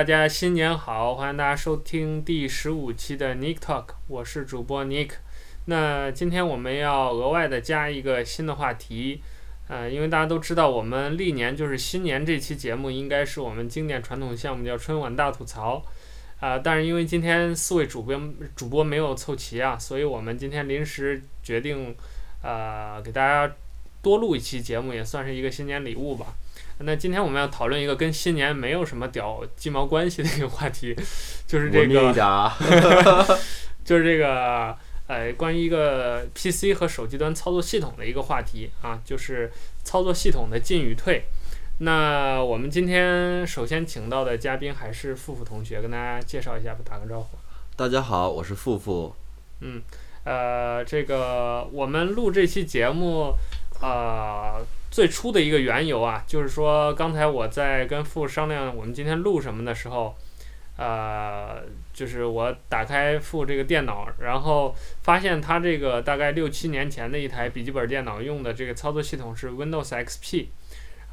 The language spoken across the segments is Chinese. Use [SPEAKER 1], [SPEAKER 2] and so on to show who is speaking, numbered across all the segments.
[SPEAKER 1] 大家新年好！欢迎大家收听第十五期的 Nick Talk，我是主播 Nick。那今天我们要额外的加一个新的话题，呃，因为大家都知道，我们历年就是新年这期节目应该是我们经典传统项目叫春晚大吐槽，啊、但是因为今天四位主播主播没有凑齐啊，所以我们今天临时决定，呃，给大家多录一期节目，也算是一个新年礼物吧。那今天我们要讨论一个跟新年没有什么屌鸡毛关系的一个话题，就是这个，就是这个，呃，关于一个 PC 和手机端操作系统的一个话题啊，就是操作系统的进与退。那我们今天首先请到的嘉宾还是付付同学，跟大家介绍一下吧，打个招呼。
[SPEAKER 2] 大家好，我是付付。
[SPEAKER 1] 嗯，呃，这个我们录这期节目，呃。最初的一个缘由啊，就是说刚才我在跟付商量我们今天录什么的时候，呃，就是我打开付这个电脑，然后发现他这个大概六七年前的一台笔记本电脑用的这个操作系统是 Windows XP，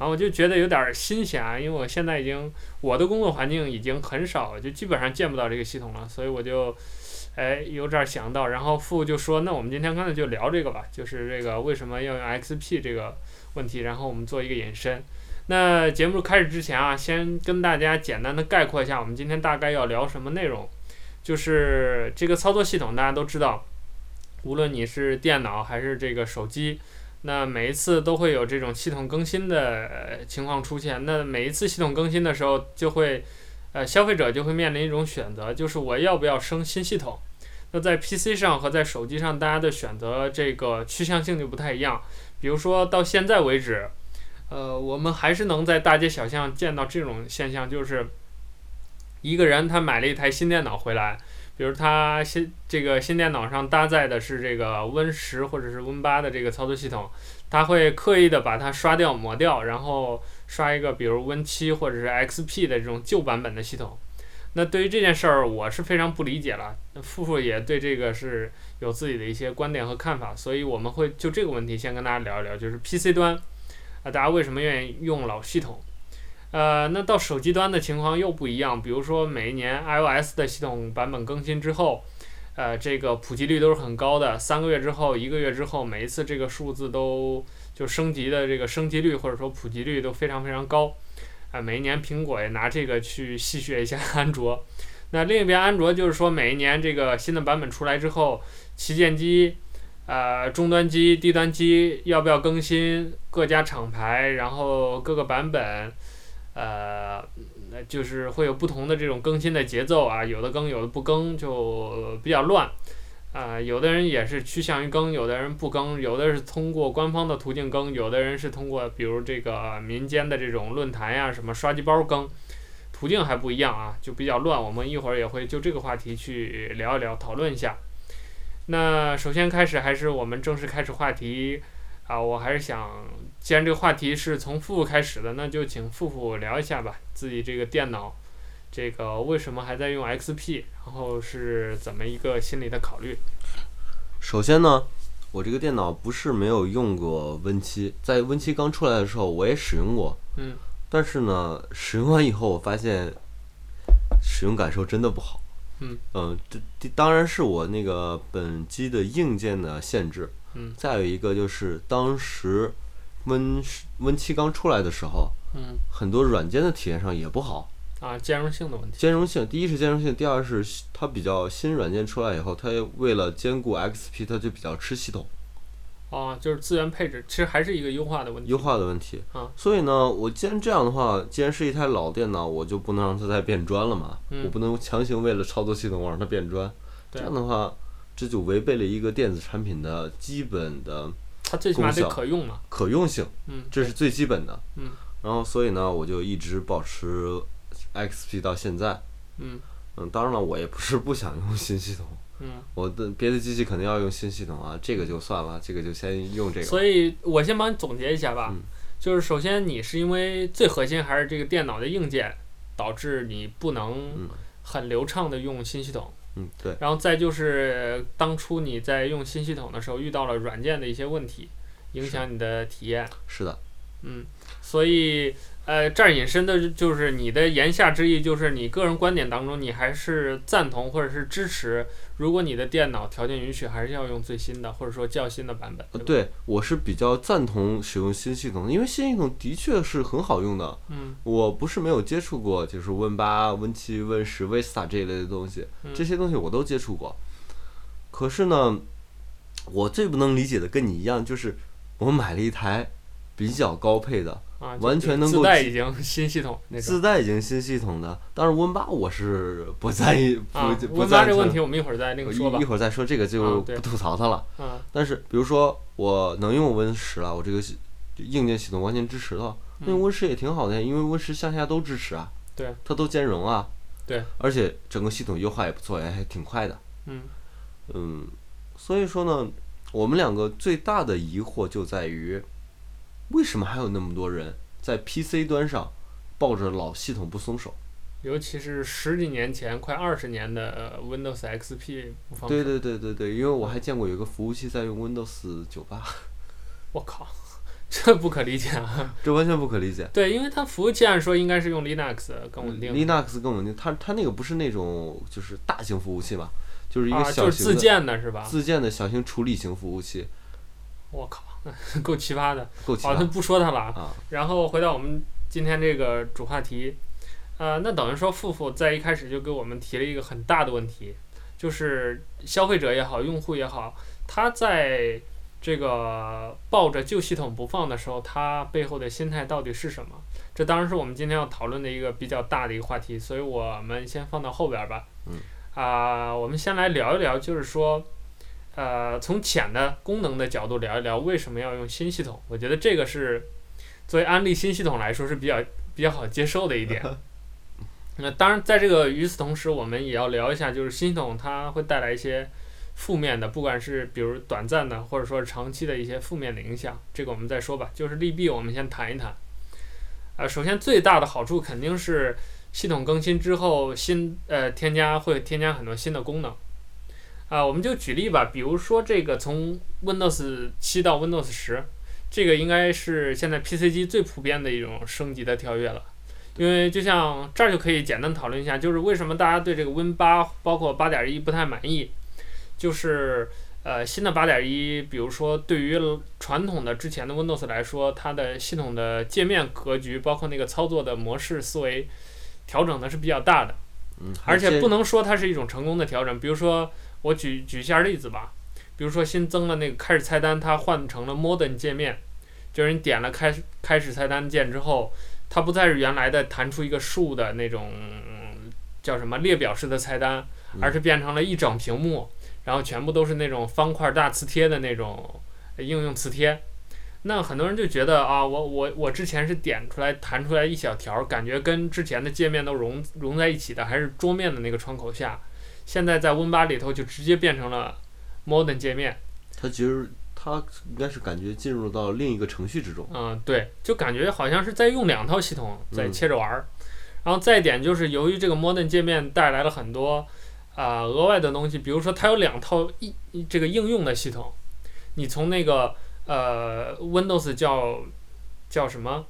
[SPEAKER 1] 然后我就觉得有点新鲜啊，因为我现在已经我的工作环境已经很少，就基本上见不到这个系统了，所以我就。哎，有点想到，然后付就说：“那我们今天干脆就聊这个吧，就是这个为什么要用 XP 这个问题，然后我们做一个引申。那节目开始之前啊，先跟大家简单的概括一下，我们今天大概要聊什么内容。就是这个操作系统，大家都知道，无论你是电脑还是这个手机，那每一次都会有这种系统更新的情况出现。那每一次系统更新的时候，就会呃消费者就会面临一种选择，就是我要不要升新系统。”那在 PC 上和在手机上，大家的选择这个趋向性就不太一样。比如说到现在为止，呃，我们还是能在大街小巷见到这种现象，就是一个人他买了一台新电脑回来，比如他新这个新电脑上搭载的是这个 Win 十或者是 Win 八的这个操作系统，他会刻意的把它刷掉抹掉，然后刷一个比如 Win 七或者是 XP 的这种旧版本的系统。那对于这件事儿，我是非常不理解了。那富富也对这个是有自己的一些观点和看法，所以我们会就这个问题先跟大家聊一聊，就是 PC 端啊，大家为什么愿意用老系统？呃，那到手机端的情况又不一样。比如说每一年 iOS 的系统版本更新之后，呃，这个普及率都是很高的，三个月之后、一个月之后，每一次这个数字都就升级的这个升级率或者说普及率都非常非常高。啊，每一年苹果也拿这个去戏谑一下 安卓。那另一边，安卓就是说，每一年这个新的版本出来之后，旗舰机、呃，终端机、低端机要不要更新？各家厂牌，然后各个版本，呃，那就是会有不同的这种更新的节奏啊，有的更，有的不更，就比较乱。啊、呃，有的人也是趋向于更，有的人不更，有的是通过官方的途径更，有的人是通过比如这个民间的这种论坛呀、什么刷机包更，途径还不一样啊，就比较乱。我们一会儿也会就这个话题去聊一聊，讨论一下。那首先开始还是我们正式开始话题啊，我还是想，既然这个话题是从富富开始的，那就请富富聊一下吧，自己这个电脑。这个为什么还在用 XP？然后是怎么一个心理的考虑？
[SPEAKER 2] 首先呢，我这个电脑不是没有用过 Win 七在 Win 七刚出来的时候我也使用过。
[SPEAKER 1] 嗯。
[SPEAKER 2] 但是呢，使用完以后我发现使用感受真的不好。
[SPEAKER 1] 嗯。
[SPEAKER 2] 嗯，这当然是我那个本机的硬件的限制。
[SPEAKER 1] 嗯。
[SPEAKER 2] 再有一个就是当时 Win Win 七刚出来的时候，
[SPEAKER 1] 嗯，
[SPEAKER 2] 很多软件的体验上也不好。
[SPEAKER 1] 啊，兼容性的问题。
[SPEAKER 2] 兼容性，第一是兼容性，第二是它比较新软件出来以后，它为了兼顾 XP，它就比较吃系统。
[SPEAKER 1] 啊，就是资源配置，其实还是一个优化的问题。
[SPEAKER 2] 优化的问题。
[SPEAKER 1] 啊。
[SPEAKER 2] 所以呢，我既然这样的话，既然是一台老电脑，我就不能让它再变砖了嘛。
[SPEAKER 1] 嗯。
[SPEAKER 2] 我不能强行为了操作系统我让它变砖。
[SPEAKER 1] 对。
[SPEAKER 2] 这样的话，这就违背了一个电子产品的基本的。
[SPEAKER 1] 它最起码得可用嘛。
[SPEAKER 2] 可用性。
[SPEAKER 1] 嗯。
[SPEAKER 2] 这是最基本的。
[SPEAKER 1] 嗯。
[SPEAKER 2] 然后，所以呢，我就一直保持。XP 到现在，
[SPEAKER 1] 嗯
[SPEAKER 2] 嗯，当然了，我也不是不想用新系统，
[SPEAKER 1] 嗯，
[SPEAKER 2] 我的别的机器肯定要用新系统啊，这个就算了，这个就先用这个。
[SPEAKER 1] 所以我先帮你总结一下吧，
[SPEAKER 2] 嗯、
[SPEAKER 1] 就是首先你是因为最核心还是这个电脑的硬件导致你不能很流畅的用新系统，
[SPEAKER 2] 嗯，对，
[SPEAKER 1] 然后再就是当初你在用新系统的时候遇到了软件的一些问题，影响你的体验。
[SPEAKER 2] 是的，
[SPEAKER 1] 嗯，所以。呃，这儿引申的就是你的言下之意，就是你个人观点当中，你还是赞同或者是支持，如果你的电脑条件允许，还是要用最新的或者说较新的版本。对，
[SPEAKER 2] 对，我是比较赞同使用新系统，因为新系统的确是很好用的。
[SPEAKER 1] 嗯，
[SPEAKER 2] 我不是没有接触过，就是 Win 八、Win 七、Win 十、Vista 这一类的东西，这些东西我都接触过。可是呢，我最不能理解的跟你一样，就是我买了一台比较高配的。
[SPEAKER 1] 啊，
[SPEAKER 2] 完全能够
[SPEAKER 1] 自带已经 新系统，
[SPEAKER 2] 自带已经新系统的，但是 Win 八我是不在意，
[SPEAKER 1] 啊、
[SPEAKER 2] 不不
[SPEAKER 1] Win 八这个问题我们一会儿再那个说吧，
[SPEAKER 2] 一会儿再说这个就不吐槽它了。
[SPEAKER 1] 啊、
[SPEAKER 2] 但是比如说我能用 Win 十了，我这个硬件系统完全支持了，那 Win 十也挺好的，因为 Win 十向下都支持啊，
[SPEAKER 1] 对，
[SPEAKER 2] 它都兼容啊，
[SPEAKER 1] 对，
[SPEAKER 2] 而且整个系统优化也不错，也还挺快的。
[SPEAKER 1] 嗯
[SPEAKER 2] 嗯，所以说呢，我们两个最大的疑惑就在于，为什么还有那么多人？在 PC 端上抱着老系统不松手，
[SPEAKER 1] 尤其是十几年前、快二十年的 Windows XP 不放手。
[SPEAKER 2] 对对对对对，因为我还见过有个服务器在用 Windows 九八。
[SPEAKER 1] 我靠，这不可理解啊！
[SPEAKER 2] 这完全不可理解。
[SPEAKER 1] 对，因为它服务器按说应该是用 Linux 更稳定。
[SPEAKER 2] Linux 更稳定，它它那个不是那种就是大型服务器嘛，就是一个小型的、
[SPEAKER 1] 啊、就是自建的是吧？
[SPEAKER 2] 自建的小型处理型服务器。
[SPEAKER 1] 我靠！够奇葩的，
[SPEAKER 2] 够奇葩。
[SPEAKER 1] 好，那不说它了
[SPEAKER 2] 啊。
[SPEAKER 1] 然后回到我们今天这个主话题，呃，那等于说，富富在一开始就给我们提了一个很大的问题，就是消费者也好，用户也好，他在这个抱着旧系统不放的时候，他背后的心态到底是什么？这当然是我们今天要讨论的一个比较大的一个话题，所以我们先放到后边吧。
[SPEAKER 2] 嗯。
[SPEAKER 1] 啊、呃，我们先来聊一聊，就是说。呃，从浅的功能的角度聊一聊，为什么要用新系统？我觉得这个是作为安利新系统来说是比较比较好接受的一点。那当然，在这个与此同时，我们也要聊一下，就是新系统它会带来一些负面的，不管是比如短暂的，或者说长期的一些负面的影响。这个我们再说吧。就是利弊，我们先谈一谈。呃，首先最大的好处肯定是系统更新之后新呃添加会添加很多新的功能。啊，我们就举例吧，比如说这个从 Windows 七到 Windows 十，这个应该是现在 PC 机最普遍的一种升级的跳跃了。因为就像这儿就可以简单讨论一下，就是为什么大家对这个 Win 八包括八点一不太满意，就是呃新的八点一，比如说对于传统的之前的 Windows 来说，它的系统的界面格局，包括那个操作的模式思维调整的是比较大的。
[SPEAKER 2] 嗯，
[SPEAKER 1] 而且不能说它是一种成功的调整，比如说。我举举一下例子吧，比如说新增了那个开始菜单，它换成了 Modern 界面，就是你点了开始开始菜单键之后，它不再是原来的弹出一个竖的那种叫什么列表式的菜单，而是变成了一整屏幕，然后全部都是那种方块大磁贴的那种应用磁贴。那很多人就觉得啊，我我我之前是点出来弹出来一小条，感觉跟之前的界面都融融在一起的，还是桌面的那个窗口下。现在在 Win 八里头就直接变成了 Modern 界面，
[SPEAKER 2] 它其实它应该是感觉进入到另一个程序之中。
[SPEAKER 1] 嗯，对，就感觉好像是在用两套系统在切着玩儿。然后再一点就是，由于这个 Modern 界面带来了很多啊、呃、额外的东西，比如说它有两套应这个应用的系统，你从那个呃 Windows 叫叫什么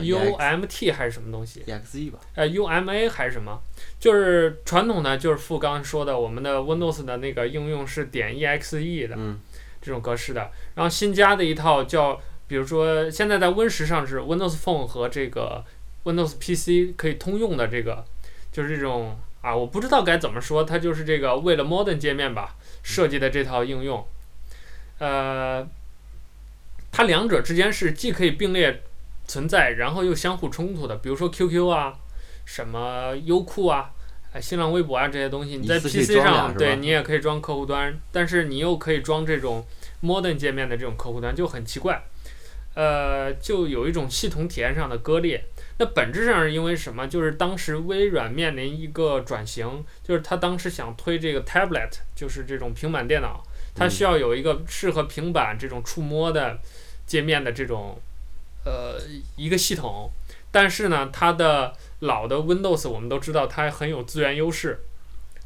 [SPEAKER 1] ？U M T 还是什么东西
[SPEAKER 2] ？E X E 吧。
[SPEAKER 1] 呃，U M A 还是什么？就是传统的，就是傅刚说的，我们的 Windows 的那个应用是点 E X E 的，
[SPEAKER 2] 嗯，
[SPEAKER 1] 这种格式的。然后新加的一套叫，比如说现在在 Win 十上是 Windows Phone 和这个 Windows P C 可以通用的这个，就是这种啊，我不知道该怎么说，它就是这个为了 Modern 界面吧设计的这套应用。呃，它两者之间是既可以并列。存在，然后又相互冲突的，比如说 QQ 啊，什么优酷啊，哎，新浪微博啊这些东西，你在 PC 上，对你也可以装客户端，但是你又可以装这种 Modern 界面的这种客户端，就很奇怪，呃，就有一种系统体验上的割裂。那本质上是因为什么？就是当时微软面临一个转型，就是他当时想推这个 Tablet，就是这种平板电脑，它需要有一个适合平板这种触摸的界面的这种。呃，一个系统，但是呢，它的老的 Windows 我们都知道它很有资源优势，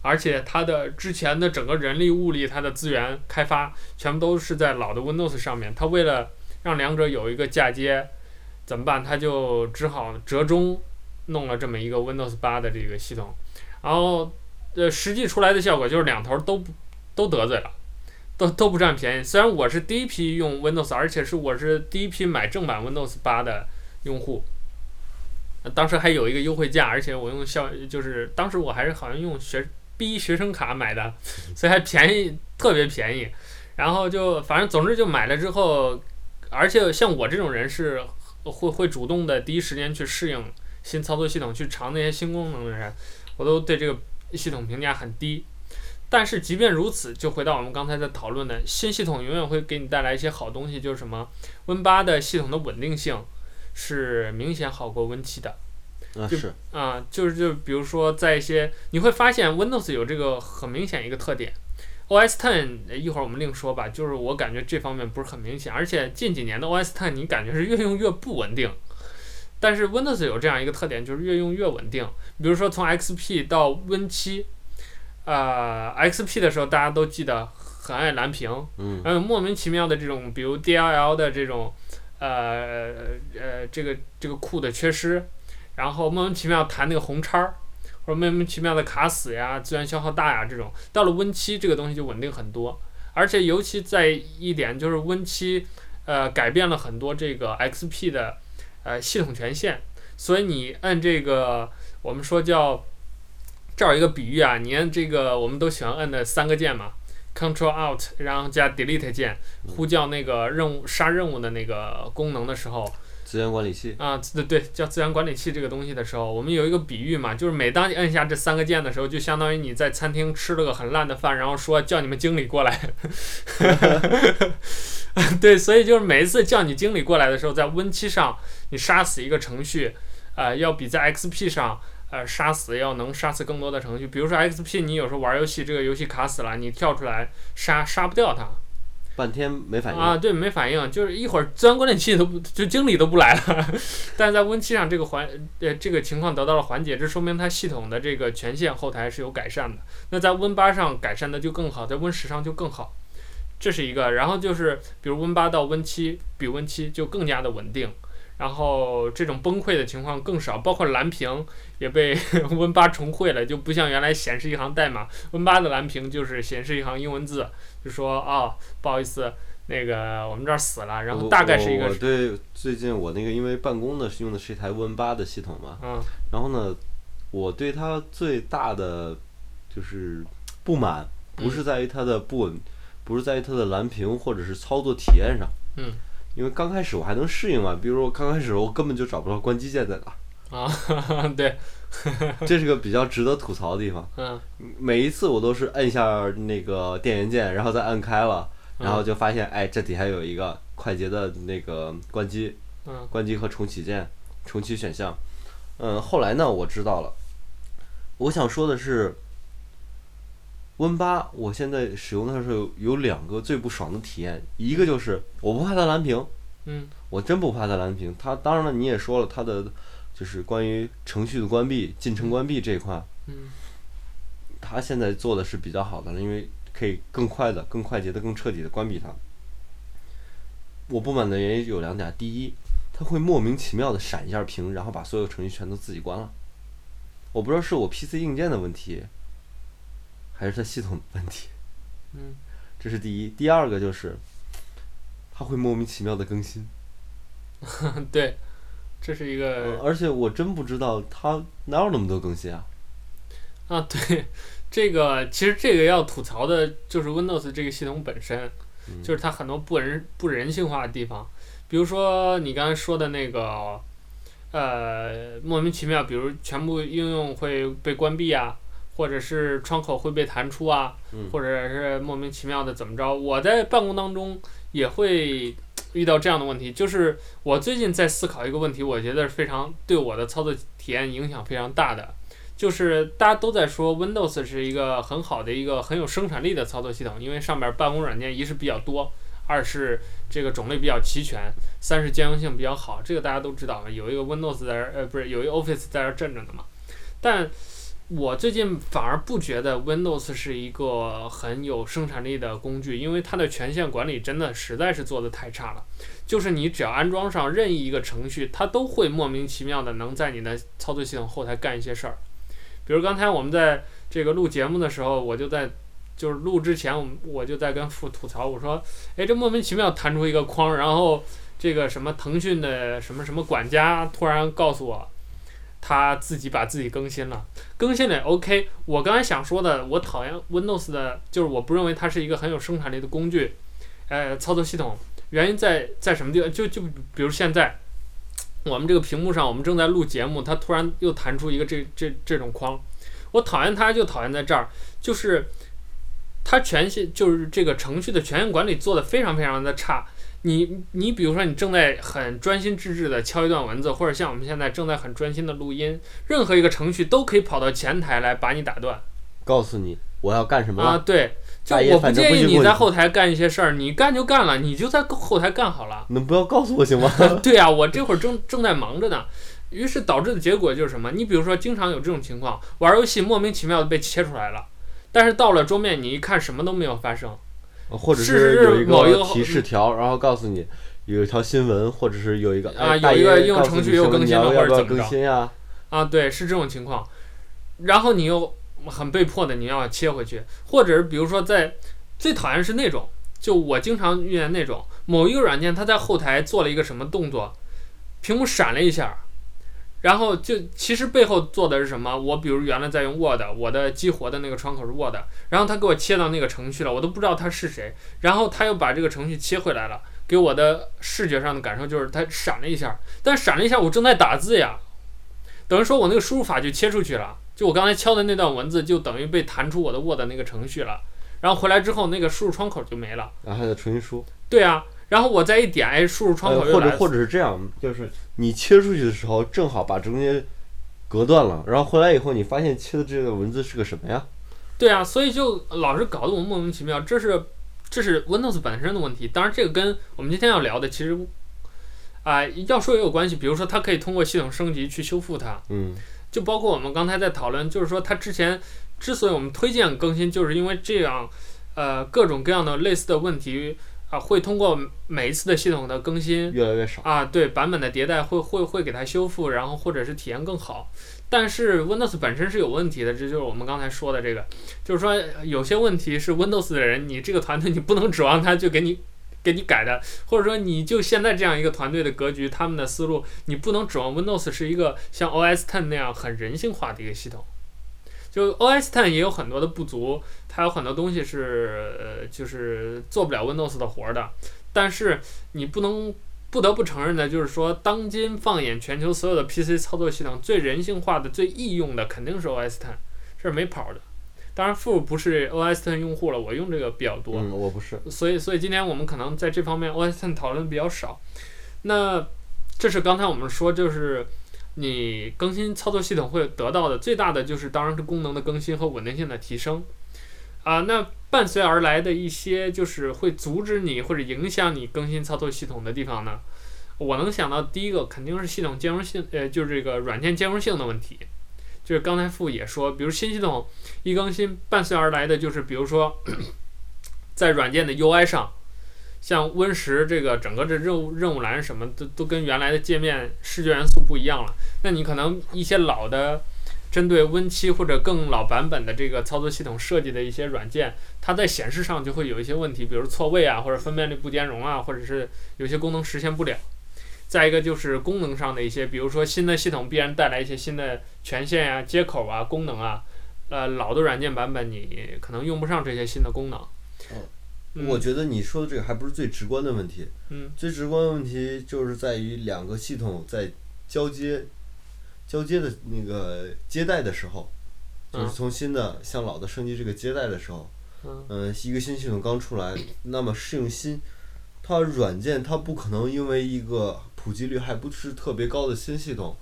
[SPEAKER 1] 而且它的之前的整个人力物力，它的资源开发全部都是在老的 Windows 上面。它为了让两者有一个嫁接，怎么办？他就只好折中弄了这么一个 Windows 八的这个系统，然后呃，实际出来的效果就是两头都不都得罪了，都都不占便宜。虽然我是第一批用 Windows，而且是我是第一批买正版 Windows 八的用户，当时还有一个优惠价，而且我用校就是当时我还是好像用学 B 学生卡买的，所以还便宜，特别便宜。然后就反正总之就买了之后，而且像我这种人是会会主动的第一时间去适应新操作系统，去尝那些新功能的人，我都对这个系统评价很低。但是即便如此，就回到我们刚才在讨论的新系统永远会给你带来一些好东西，就是什么，Win 八的系统的稳定性是明显好过 Win 七的。
[SPEAKER 2] 啊，
[SPEAKER 1] 就是啊，就是就比如说在一些你会发现 Windows 有这个很明显一个特点。OS Ten 一会儿我们另说吧，就是我感觉这方面不是很明显，而且近几年的 OS Ten 你感觉是越用越不稳定，但是 Windows 有这样一个特点，就是越用越稳定。比如说从 XP 到 Win 七，呃，XP 的时候大家都记得很爱蓝屏，
[SPEAKER 2] 嗯，
[SPEAKER 1] 还有莫名其妙的这种，比如 DLL 的这种，呃呃，这个这个库的缺失，然后莫名其妙弹那个红叉儿。或者莫名其妙的卡死呀，资源消耗大呀，这种。到了 Win 七这个东西就稳定很多，而且尤其在一点就是 Win 七，呃，改变了很多这个 XP 的呃系统权限，所以你按这个我们说叫这儿一个比喻啊，你按这个我们都喜欢摁的三个键嘛，Control Alt 然后加 Delete 键，呼叫那个任务杀任务的那个功能的时候。
[SPEAKER 2] 资源管理器
[SPEAKER 1] 啊，对对，叫资源管理器这个东西的时候，我们有一个比喻嘛，就是每当你按下这三个键的时候，就相当于你在餐厅吃了个很烂的饭，然后说叫你们经理过来。对，所以就是每一次叫你经理过来的时候，在 Win7 上你杀死一个程序，呃，要比在 XP 上呃杀死要能杀死更多的程序。比如说 XP，你有时候玩游戏，这个游戏卡死了，你跳出来杀杀不掉它。
[SPEAKER 2] 半天没反应
[SPEAKER 1] 啊，对，没反应，就是一会儿资源管理器都不，就经理都不来了。但是在 Win 七上这个环，呃，这个情况得到了缓解，这说明它系统的这个权限后台是有改善的。那在 Win 八上改善的就更好，在 Win 十上就更好，这是一个。然后就是比如 Win 八到 Win 七比 Win 七就更加的稳定。然后这种崩溃的情况更少，包括蓝屏也被 Win 八重绘了，就不像原来显示一行代码，Win 八的蓝屏就是显示一行英文字，就说啊、哦，不好意思，那个我们这儿死了，然后大概是一个。
[SPEAKER 2] 我，我对最近我那个因为办公的是用的是一台 Win 八的系统嘛，
[SPEAKER 1] 嗯，
[SPEAKER 2] 然后呢，我对它最大的就是不满，不是在于它的不稳，嗯、不是在于它的蓝屏或者是操作体验上，
[SPEAKER 1] 嗯。
[SPEAKER 2] 因为刚开始我还能适应嘛，比如说我刚开始我根本就找不到关机键在哪。
[SPEAKER 1] 啊，对，
[SPEAKER 2] 这是个比较值得吐槽的地方。
[SPEAKER 1] 嗯。
[SPEAKER 2] 每一次我都是摁下那个电源键，然后再摁开了，然后就发现，哎，这底下有一个快捷的那个关机，
[SPEAKER 1] 嗯，
[SPEAKER 2] 关机和重启键，重启选项。嗯，后来呢，我知道了。我想说的是。Win 八，我现在使用的时候有两个最不爽的体验，一个就是我不怕它蓝屏，
[SPEAKER 1] 嗯，
[SPEAKER 2] 我真不怕它蓝屏。它当然了，你也说了，它的就是关于程序的关闭、进程关闭这一块，
[SPEAKER 1] 嗯，
[SPEAKER 2] 它现在做的是比较好的了，因为可以更快的、更快捷的、更彻底的关闭它。我不满的原因有两点，第一，它会莫名其妙的闪一下屏，然后把所有程序全都自己关了，我不知道是我 PC 硬件的问题。还是它系统的问题，
[SPEAKER 1] 嗯，
[SPEAKER 2] 这是第一。第二个就是，它会莫名其妙的更新，
[SPEAKER 1] 对，这是一个、
[SPEAKER 2] 嗯。而且我真不知道它哪有那么多更新啊！
[SPEAKER 1] 啊，对，这个其实这个要吐槽的就是 Windows 这个系统本身，
[SPEAKER 2] 嗯、
[SPEAKER 1] 就是它很多不人不人性化的地方，比如说你刚才说的那个，呃，莫名其妙，比如全部应用会被关闭啊。或者是窗口会被弹出啊，或者是莫名其妙的怎么着？我在办公当中也会遇到这样的问题。就是我最近在思考一个问题，我觉得是非常对我的操作体验影响非常大的。就是大家都在说 Windows 是一个很好的一个很有生产力的操作系统，因为上面办公软件一是比较多，二是这个种类比较齐全，三是兼容性比较好。这个大家都知道，有一个 Windows 在这儿，呃，不是有一个 Office 在这儿镇着呢嘛。但我最近反而不觉得 Windows 是一个很有生产力的工具，因为它的权限管理真的实在是做得太差了。就是你只要安装上任意一个程序，它都会莫名其妙的能在你的操作系统后台干一些事儿。比如刚才我们在这个录节目的时候，我就在就是录之前，我我就在跟父吐槽，我说，哎，这莫名其妙弹出一个框，然后这个什么腾讯的什么什么管家突然告诉我。他自己把自己更新了，更新了 OK。我刚才想说的，我讨厌 Windows 的，就是我不认为它是一个很有生产力的工具，呃，操作系统。原因在在什么地方？就就比如现在，我们这个屏幕上，我们正在录节目，它突然又弹出一个这这这种框，我讨厌它就讨厌在这儿，就是它权限就是这个程序的权限管理做得非常非常的差。你你比如说，你正在很专心致志地敲一段文字，或者像我们现在正在很专心的录音，任何一个程序都可以跑到前台来把你打断，
[SPEAKER 2] 告诉你我要干什么
[SPEAKER 1] 啊？对，就我不建议你在后台干一些事儿，你干就干了，你就在后台干好了。
[SPEAKER 2] 能不要告诉我行吗？
[SPEAKER 1] 对啊，我这会儿正正在忙着呢，于是导致的结果就是什么？你比如说，经常有这种情况，玩游戏莫名其妙的被切出来了，但是到了桌面，你一看什么都没有发生。
[SPEAKER 2] 或者是有一个提示条，然后告诉你有一条新闻，或者是有一个
[SPEAKER 1] 啊，有一个应用程序又更新了，或者怎么
[SPEAKER 2] 着
[SPEAKER 1] 啊？对，是这种情况。然后你又很被迫的你要切回去，或者是比如说在最讨厌是那种，就我经常遇见那种某一个软件它在后台做了一个什么动作，屏幕闪了一下。然后就其实背后做的是什么？我比如原来在用 Word，我的激活的那个窗口是 Word，然后他给我切到那个程序了，我都不知道他是谁。然后他又把这个程序切回来了，给我的视觉上的感受就是它闪了一下，但闪了一下我正在打字呀，等于说我那个输入法就切出去了，就我刚才敲的那段文字就等于被弹出我的 Word 那个程序了，然后回来之后那个输入窗口就没了，
[SPEAKER 2] 然后还得重新输。
[SPEAKER 1] 对啊。然后我再一点，哎，输入窗口。
[SPEAKER 2] 或者或者是这样，就是你切出去的时候，正好把中间隔断了，然后回来以后，你发现切的这个文字是个什么呀？
[SPEAKER 1] 对啊，所以就老是搞得我莫名其妙。这是这是 Windows 本身的问题。当然，这个跟我们今天要聊的其实啊、呃，要说也有关系。比如说，它可以通过系统升级去修复它。
[SPEAKER 2] 嗯。
[SPEAKER 1] 就包括我们刚才在讨论，就是说它之前之所以我们推荐更新，就是因为这样，呃，各种各样的类似的问题。啊，会通过每一次的系统的更新
[SPEAKER 2] 越来越少
[SPEAKER 1] 啊，对版本的迭代会会会给它修复，然后或者是体验更好。但是 Windows 本身是有问题的，这就是我们刚才说的这个，就是说有些问题是 Windows 的人，你这个团队你不能指望他就给你给你改的，或者说你就现在这样一个团队的格局，他们的思路，你不能指望 Windows 是一个像 OS X 那样很人性化的一个系统。就 OS Ten 也有很多的不足，它有很多东西是呃，就是做不了 Windows 的活的。但是你不能不得不承认的，就是说，当今放眼全球所有的 PC 操作系统，最人性化的、最易用的肯定是 OS Ten，这是没跑的。当然，父不是 OS Ten 用户了，我用这个比较多。
[SPEAKER 2] 嗯，我不是。
[SPEAKER 1] 所以，所以今天我们可能在这方面 OS Ten 讨论比较少。那这是刚才我们说就是。你更新操作系统会得到的最大的就是，当然是功能的更新和稳定性的提升，啊，那伴随而来的一些就是会阻止你或者影响你更新操作系统的地方呢，我能想到第一个肯定是系统兼容性，呃，就是这个软件兼容性的问题，就是刚才傅也说，比如新系统一更新，伴随而来的就是比如说 在软件的 UI 上。像 Win 十这个整个这任务任务栏什么都都跟原来的界面视觉元素不一样了，那你可能一些老的针对 Win 七或者更老版本的这个操作系统设计的一些软件，它在显示上就会有一些问题，比如错位啊，或者分辨率不兼容啊，或者是有些功能实现不了。再一个就是功能上的一些，比如说新的系统必然带来一些新的权限呀、接口啊、功能啊，呃，老的软件版本你可能用不上这些新的功能。
[SPEAKER 2] 我觉得你说的这个还不是最直观的问题，
[SPEAKER 1] 嗯，
[SPEAKER 2] 最直观的问题就是在于两个系统在交接、交接的那个接待的时候，就是从新的向老的升级这个接待的时候，嗯，一个新系统刚出来，那么适应新，它软件它不可能因为一个普及率还不是特别高的新系统，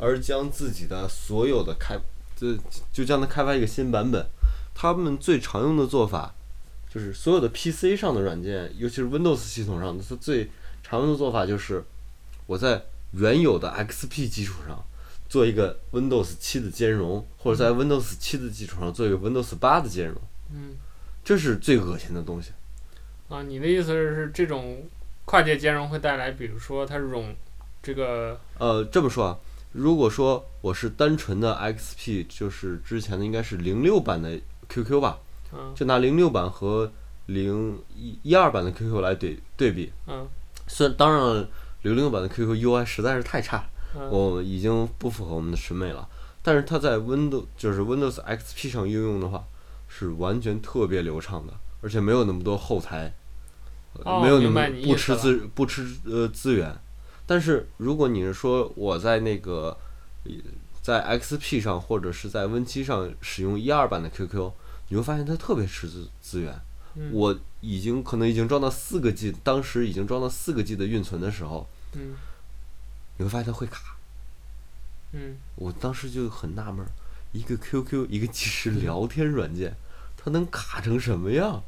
[SPEAKER 2] 而将自己的所有的开，就就将它开发一个新版本，他们最常用的做法。就是所有的 PC 上的软件，尤其是 Windows 系统上的，它最常用的做法就是，我在原有的 XP 基础上做一个 Windows 七的兼容，或者在 Windows 七的基础上做一个 Windows 八的兼容。
[SPEAKER 1] 嗯，
[SPEAKER 2] 这是最恶心的东西。
[SPEAKER 1] 啊，你的意思是这种跨界兼容会带来，比如说它冗这个？
[SPEAKER 2] 呃，这么说啊，如果说我是单纯的 XP，就是之前的应该是零六版的 QQ 吧？
[SPEAKER 1] 嗯，
[SPEAKER 2] 就拿零六版和零一一二版的 QQ 来对对比。
[SPEAKER 1] 嗯，
[SPEAKER 2] 虽然当然零六版的 QQ UI 实在是太差。
[SPEAKER 1] 嗯、
[SPEAKER 2] 我已经不符合我们的审美了，但是它在 Windows 就是 Windows XP 上应用的话，是完全特别流畅的，而且没有那么多后台，
[SPEAKER 1] 哦、
[SPEAKER 2] 没有那么不吃资不吃呃资源。但是如果你是说我在那个在 XP 上或者是在 Win7 上使用一二版的 QQ，你会发现它特别吃资资源。
[SPEAKER 1] 嗯、
[SPEAKER 2] 我已经可能已经装到四个 G，当时已经装到四个 G 的运存的时候。
[SPEAKER 1] 嗯
[SPEAKER 2] 你会发现它会卡，
[SPEAKER 1] 嗯，
[SPEAKER 2] 我当时就很纳闷，一个 QQ 一个即时聊天软件，它能卡成什么样？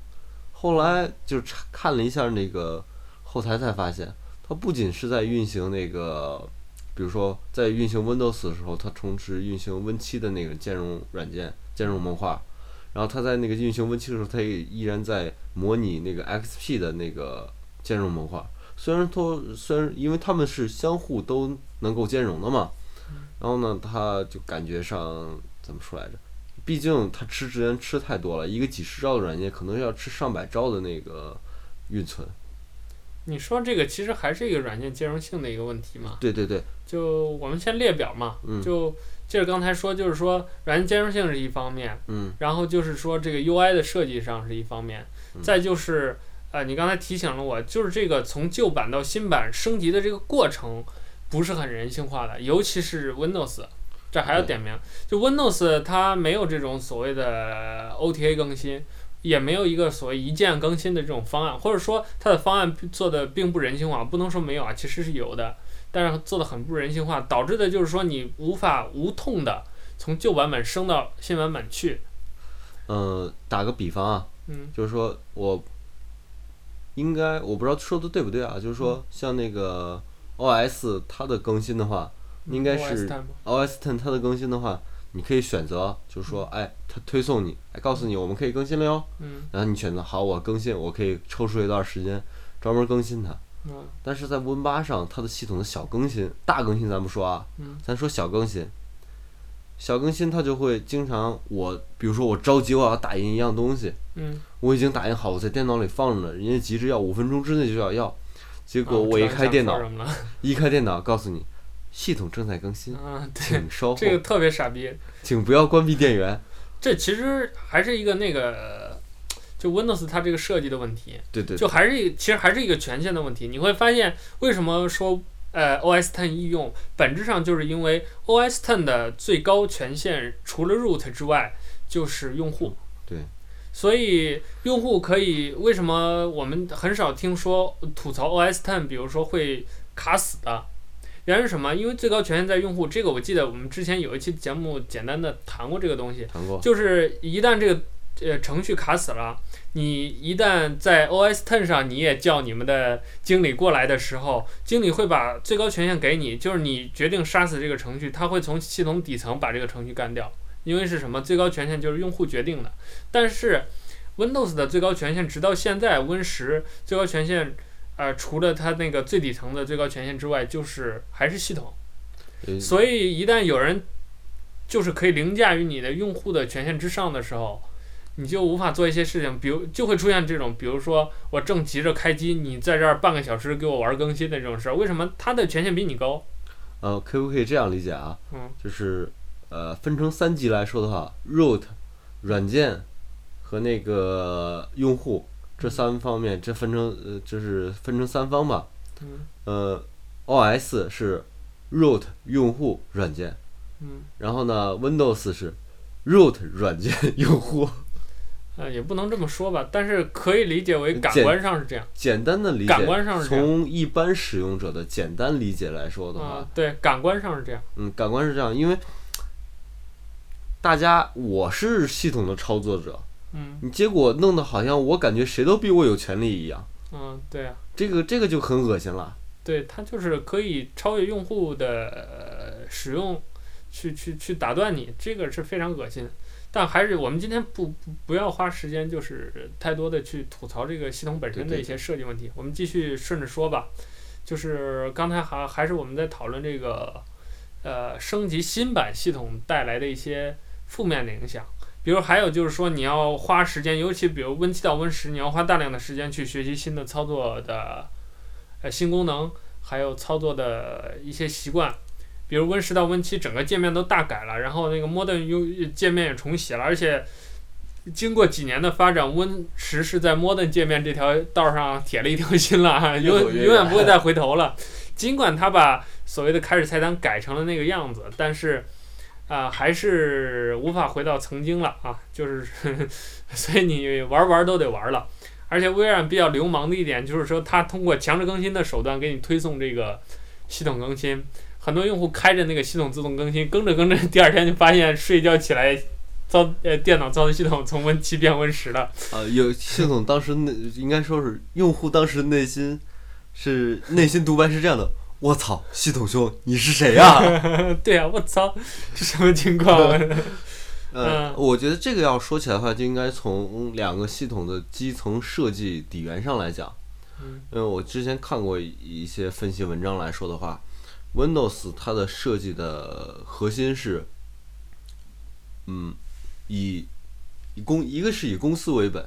[SPEAKER 2] 后来就查看了一下那个后台，才发现它不仅是在运行那个，比如说在运行 Windows 的时候，它同时运行 Win7 的那个兼容软件、兼容模块，然后它在那个运行 Win7 的时候，它也依然在模拟那个 XP 的那个兼容模块。虽然说，虽然因为他们是相互都能够兼容的嘛，然后呢，它就感觉上怎么说来着？毕竟它吃资源吃太多了，一个几十兆的软件可能要吃上百兆的那个运存。
[SPEAKER 1] 你说这个其实还是一个软件兼容性的一个问题嘛？
[SPEAKER 2] 对对对。
[SPEAKER 1] 就我们先列表嘛，
[SPEAKER 2] 嗯、
[SPEAKER 1] 就接着刚才说，就是说软件兼容性是一方面，
[SPEAKER 2] 嗯，
[SPEAKER 1] 然后就是说这个 UI 的设计上是一方面，
[SPEAKER 2] 嗯、
[SPEAKER 1] 再就是。呃，你刚才提醒了我，就是这个从旧版到新版升级的这个过程，不是很人性化的，尤其是 Windows，这还要点名，就 Windows 它没有这种所谓的 OTA 更新，也没有一个所谓一键更新的这种方案，或者说它的方案做的并不人性化，不能说没有啊，其实是有的，但是做的很不人性化，导致的就是说你无法无痛的从旧版本升到新版本去。
[SPEAKER 2] 嗯，打个比方啊，
[SPEAKER 1] 嗯，
[SPEAKER 2] 就是说我。应该我不知道说的对不对啊，就是说像那个 OS 它的更新的话，应该是 OS Ten 它的更新的话，你可以选择，就是说，哎，它推送你，哎，告诉你我们可以更新了哟。
[SPEAKER 1] 嗯。
[SPEAKER 2] 然后你选择好，我更新，我可以抽出一段时间专门更新它。
[SPEAKER 1] 嗯。
[SPEAKER 2] 但是在 Win 八上，它的系统的小更新、大更新咱不说啊，咱说小更新。小更新它就会经常我，比如说我着急我要打印一样东西，
[SPEAKER 1] 嗯，
[SPEAKER 2] 我已经打印好，我在电脑里放着呢，人家急着要五分钟之内就要要，结果我一开电脑，一开电脑告诉你，系统正在更新，
[SPEAKER 1] 嗯，对，
[SPEAKER 2] 请稍后，
[SPEAKER 1] 这个特别傻逼，
[SPEAKER 2] 请不要关闭电源。
[SPEAKER 1] 这其实还是一个那个，就 Windows 它这个设计的问题，
[SPEAKER 2] 对对，
[SPEAKER 1] 就还是一其实还是一个权限的问题。你会发现为什么说。呃，OS Ten 应用本质上就是因为 OS Ten 的最高权限除了 root 之外就是用户。
[SPEAKER 2] 对。
[SPEAKER 1] 所以用户可以为什么我们很少听说吐槽 OS Ten，比如说会卡死的，原因是什么？因为最高权限在用户。这个我记得我们之前有一期节目简单的谈过这个东西。
[SPEAKER 2] 谈过。
[SPEAKER 1] 就是一旦这个。呃，程序卡死了，你一旦在 OS Ten 上，你也叫你们的经理过来的时候，经理会把最高权限给你，就是你决定杀死这个程序，他会从系统底层把这个程序干掉，因为是什么？最高权限就是用户决定的。但是 Windows 的最高权限直到现在 Win 十最高权限，呃，除了它那个最底层的最高权限之外，就是还是系统。所以一旦有人就是可以凌驾于你的用户的权限之上的时候。你就无法做一些事情，比如就会出现这种，比如说我正急着开机，你在这儿半个小时给我玩更新的这种事儿，为什么它的权限比你高？
[SPEAKER 2] 呃，可不可以这样理解啊？
[SPEAKER 1] 嗯，
[SPEAKER 2] 就是呃，分成三级来说的话，root 软件和那个用户这三方面，这分成呃，就是分成三方吧。
[SPEAKER 1] 嗯。
[SPEAKER 2] 呃，OS 是 root 用户软件。
[SPEAKER 1] 嗯。
[SPEAKER 2] 然后呢，Windows 是 root 软件用户。
[SPEAKER 1] 呃，也不能这么说吧，但是可以理解为感官上是这样。
[SPEAKER 2] 简单的理解，
[SPEAKER 1] 感官上是这样。
[SPEAKER 2] 从一般使用者的简单理解来说的话，
[SPEAKER 1] 啊，对，感官上是这样。
[SPEAKER 2] 嗯，感官是这样，因为大家我是系统的操作者，
[SPEAKER 1] 嗯，
[SPEAKER 2] 你结果弄得好像我感觉谁都比我有权利一样。
[SPEAKER 1] 嗯，对啊。
[SPEAKER 2] 这个这个就很恶心了。
[SPEAKER 1] 对，它就是可以超越用户的使用，去去去打断你，这个是非常恶心。但还是我们今天不不不要花时间，就是太多的去吐槽这个系统本身的一些设计问题。我们继续顺着说吧，就是刚才还还是我们在讨论这个，呃，升级新版系统带来的一些负面的影响。比如还有就是说，你要花时间，尤其比如 Win 七到 Win 十，你要花大量的时间去学习新的操作的呃新功能，还有操作的一些习惯。比如 Win 十到 Win 七整个界面都大改了，然后那个 Modern 又界面也重写了，而且经过几年的发展，Win 十是在 Modern 界面这条道上铁了一条心了，永永远不会再回头了。尽管他把所谓的开始菜单改成了那个样子，但是啊、呃，还是无法回到曾经了啊！就是呵呵，所以你玩玩都得玩了。而且微软比较流氓的一点就是说，它通过强制更新的手段给你推送这个系统更新。很多用户开着那个系统自动更新，更着更着，第二天就发现睡觉起来，操呃电脑操作系统从 Win 七变 Win 十了。啊，
[SPEAKER 2] 有系统当时内应该说是用户当时内心是内心独白是这样的：我操，系统兄你是谁呀、啊？
[SPEAKER 1] 对呀、啊，我操，这什么情况？
[SPEAKER 2] 嗯，我觉得这个要说起来的话，就应该从两个系统的基层设计底源上来讲。嗯，因为我之前看过一些分析文章来说的话。Windows 它的设计的核心是，嗯，以以公一个是以公司为本，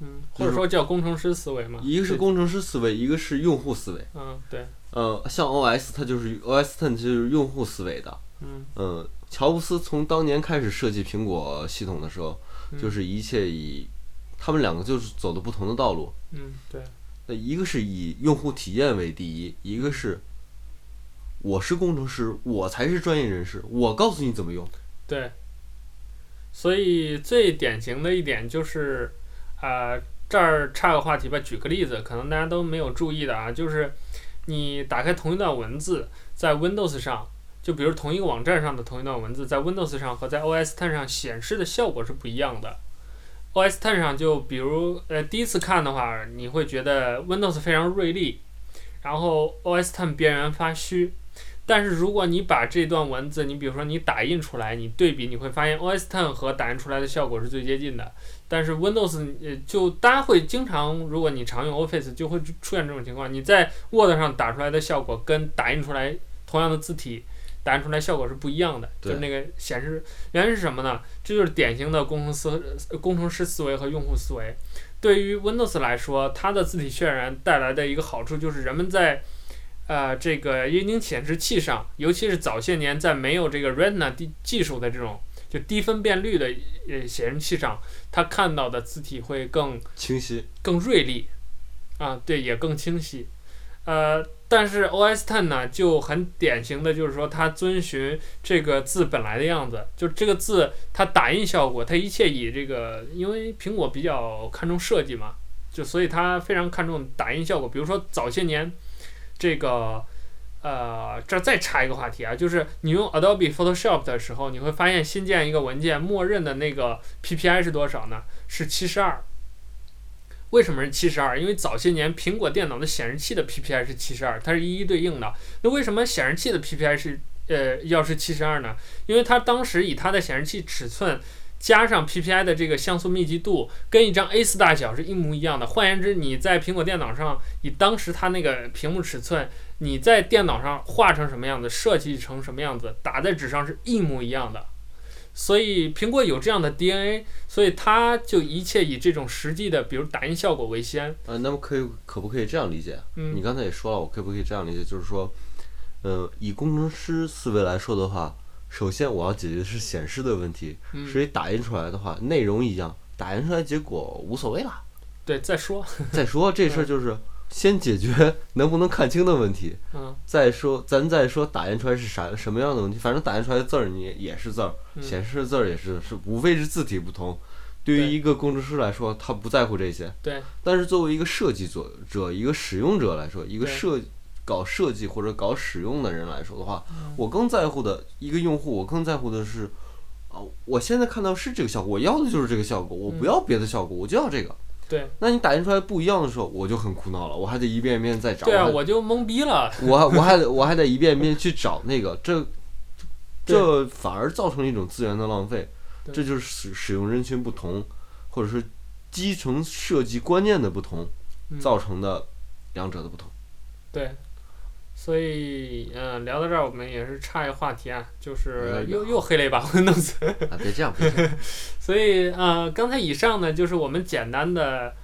[SPEAKER 1] 嗯，或者说叫工程师思维嘛，
[SPEAKER 2] 一个是工程师思维，一个是用户思维，
[SPEAKER 1] 嗯，对，
[SPEAKER 2] 呃，像 OS 它就是 OS Ten 就是用户思维的，
[SPEAKER 1] 嗯，
[SPEAKER 2] 呃，乔布斯从当年开始设计苹果系统的时候，
[SPEAKER 1] 嗯、
[SPEAKER 2] 就是一切以他们两个就是走的不同的道路，
[SPEAKER 1] 嗯，对，
[SPEAKER 2] 那一个是以用户体验为第一，一个是。我是工程师，我才是专业人士。我告诉你怎么用。
[SPEAKER 1] 对。所以最典型的一点就是，啊、呃，这儿插个话题吧。举个例子，可能大家都没有注意的啊，就是你打开同一段文字，在 Windows 上，就比如同一个网站上的同一段文字，在 Windows 上和在 OS Ten 上显示的效果是不一样的。OS Ten 上就比如呃第一次看的话，你会觉得 Windows 非常锐利，然后 OS Ten 边缘发虚。但是如果你把这段文字，你比如说你打印出来，你对比，你会发现 OS Ten 和打印出来的效果是最接近的。但是 Windows 呃，就大家会经常，如果你常用 Office，就会出现这种情况，你在 Word 上打出来的效果跟打印出来同样的字体打印出来效果是不一样的，就是那个显示原因是什么呢？这就是典型的工程师工程师思维和用户思维。对于 Windows 来说，它的字体渲染带来的一个好处就是人们在呃，这个液晶显示器上，尤其是早些年在没有这个 Retina 技术的这种就低分辨率的呃显示器上，它看到的字体会更
[SPEAKER 2] 清晰、
[SPEAKER 1] 更锐利，啊，对，也更清晰。呃，但是 OS X 呢就很典型的就是说，它遵循这个字本来的样子，就这个字它打印效果，它一切以这个，因为苹果比较看重设计嘛，就所以它非常看重打印效果。比如说早些年。这个，呃，这再插一个话题啊，就是你用 Adobe Photoshop 的时候，你会发现新建一个文件，默认的那个 PPI 是多少呢？是七十二。为什么是七十二？因为早些年苹果电脑的显示器的 PPI 是七十二，它是一一对应的。那为什么显示器的 PPI 是呃要是七十二呢？因为它当时以它的显示器尺寸。加上 PPI 的这个像素密集度跟一张 A4 大小是一模一样的。换言之，你在苹果电脑上以当时它那个屏幕尺寸，你在电脑上画成什么样子，设计成什么样子，打在纸上是一模一样的。所以苹果有这样的 DNA，所以它就一切以这种实际的，比如打印效果为先。
[SPEAKER 2] 呃，那么可以可不可以这样理解？
[SPEAKER 1] 嗯，
[SPEAKER 2] 你刚才也说了，我可不可以这样理解？就是说，呃，以工程师思维来说的话。首先，我要解决的是显示的问题，所以打印出来的话，内容一样，打印出来结果无所谓了。
[SPEAKER 1] 对，再说，
[SPEAKER 2] 再说这事儿就是先解决能不能看清的问题。
[SPEAKER 1] 嗯。
[SPEAKER 2] 再说，咱再说打印出来是啥什么样的问题？反正打印出来的字儿你也是字儿，显示的字儿也是，是无非是字体不同。对于一个工程师来说，他不在乎这些。
[SPEAKER 1] 对。
[SPEAKER 2] 但是作为一个设计者者，一个使用者来说，一个设。搞设计或者搞使用的人来说的话，我更在乎的一个用户，我更在乎的是，啊，我现在看到是这个效果，我要的就是这个效果，我不要别的效果，我就要这个。
[SPEAKER 1] 对。
[SPEAKER 2] 那你打印出来不一样的时候，我就很苦恼了，我还得一遍一遍再找。
[SPEAKER 1] 对啊，我就懵逼了。
[SPEAKER 2] 我我还得我还得一遍一遍去找那个，这这反而造成了一种资源的浪
[SPEAKER 1] 费。
[SPEAKER 2] 这就是使使用人群不同，或者是基层设计观念的不同，
[SPEAKER 1] 嗯、
[SPEAKER 2] 造成的两者的不同。
[SPEAKER 1] 对，所以嗯、呃，聊到这儿，我们也是岔一个话题啊，就是又又黑了一把 Windows。
[SPEAKER 2] 啊，别这样，别这样。
[SPEAKER 1] 所以呃，刚才以上呢，就是我们简单的，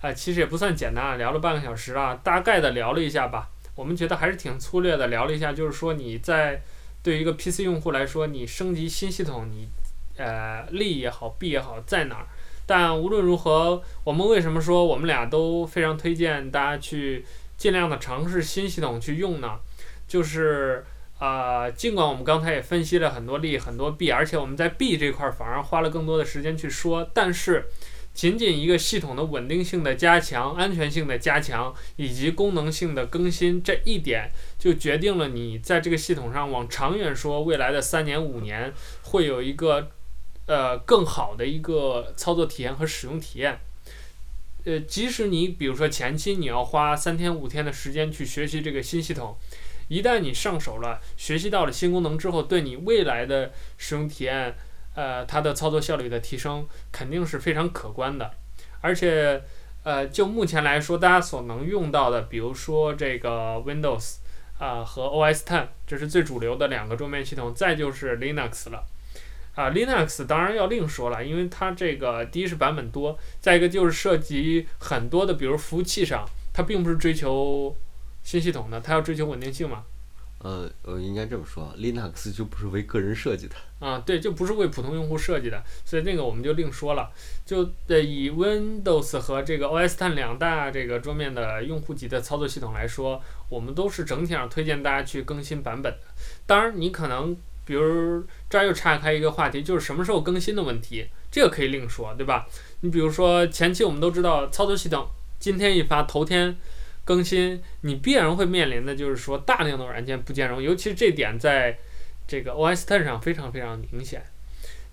[SPEAKER 1] 啊、呃，其实也不算简单啊，聊了半个小时啊，大概的聊了一下吧。我们觉得还是挺粗略的聊了一下，就是说你在对于一个 PC 用户来说，你升级新系统，你呃利也好，弊也好在哪儿？但无论如何，我们为什么说我们俩都非常推荐大家去尽量的尝试新系统去用呢？就是啊、呃，尽管我们刚才也分析了很多利很多弊，而且我们在弊这块反而花了更多的时间去说，但是。仅仅一个系统的稳定性的加强、安全性的加强以及功能性的更新，这一点就决定了你在这个系统上往长远说，未来的三年、五年会有一个呃更好的一个操作体验和使用体验。呃，即使你比如说前期你要花三天、五天的时间去学习这个新系统，一旦你上手了，学习到了新功能之后，对你未来的使用体验。呃，它的操作效率的提升肯定是非常可观的，而且，呃，就目前来说，大家所能用到的，比如说这个 Windows 啊、和 OS Ten，这是最主流的两个桌面系统，再就是 Linux 了，啊、呃，Linux 当然要另说了，因为它这个第一是版本多，再一个就是涉及很多的，比如服务器上，它并不是追求新系统的，它要追求稳定性嘛。
[SPEAKER 2] 呃，呃，应该这么说，Linux 就不是为个人设计的
[SPEAKER 1] 啊，对，就不是为普通用户设计的，所以那个我们就另说了。就呃，以 Windows 和这个 OS X 两大这个桌面的用户级的操作系统来说，我们都是整体上推荐大家去更新版本的。当然，你可能比如这儿又岔开一个话题，就是什么时候更新的问题，这个可以另说，对吧？你比如说前期我们都知道操作系统今天一发，头天。更新，你必然会面临的就是说大量的软件不兼容，尤其这点在这个 OS Ten 上非常非常明显，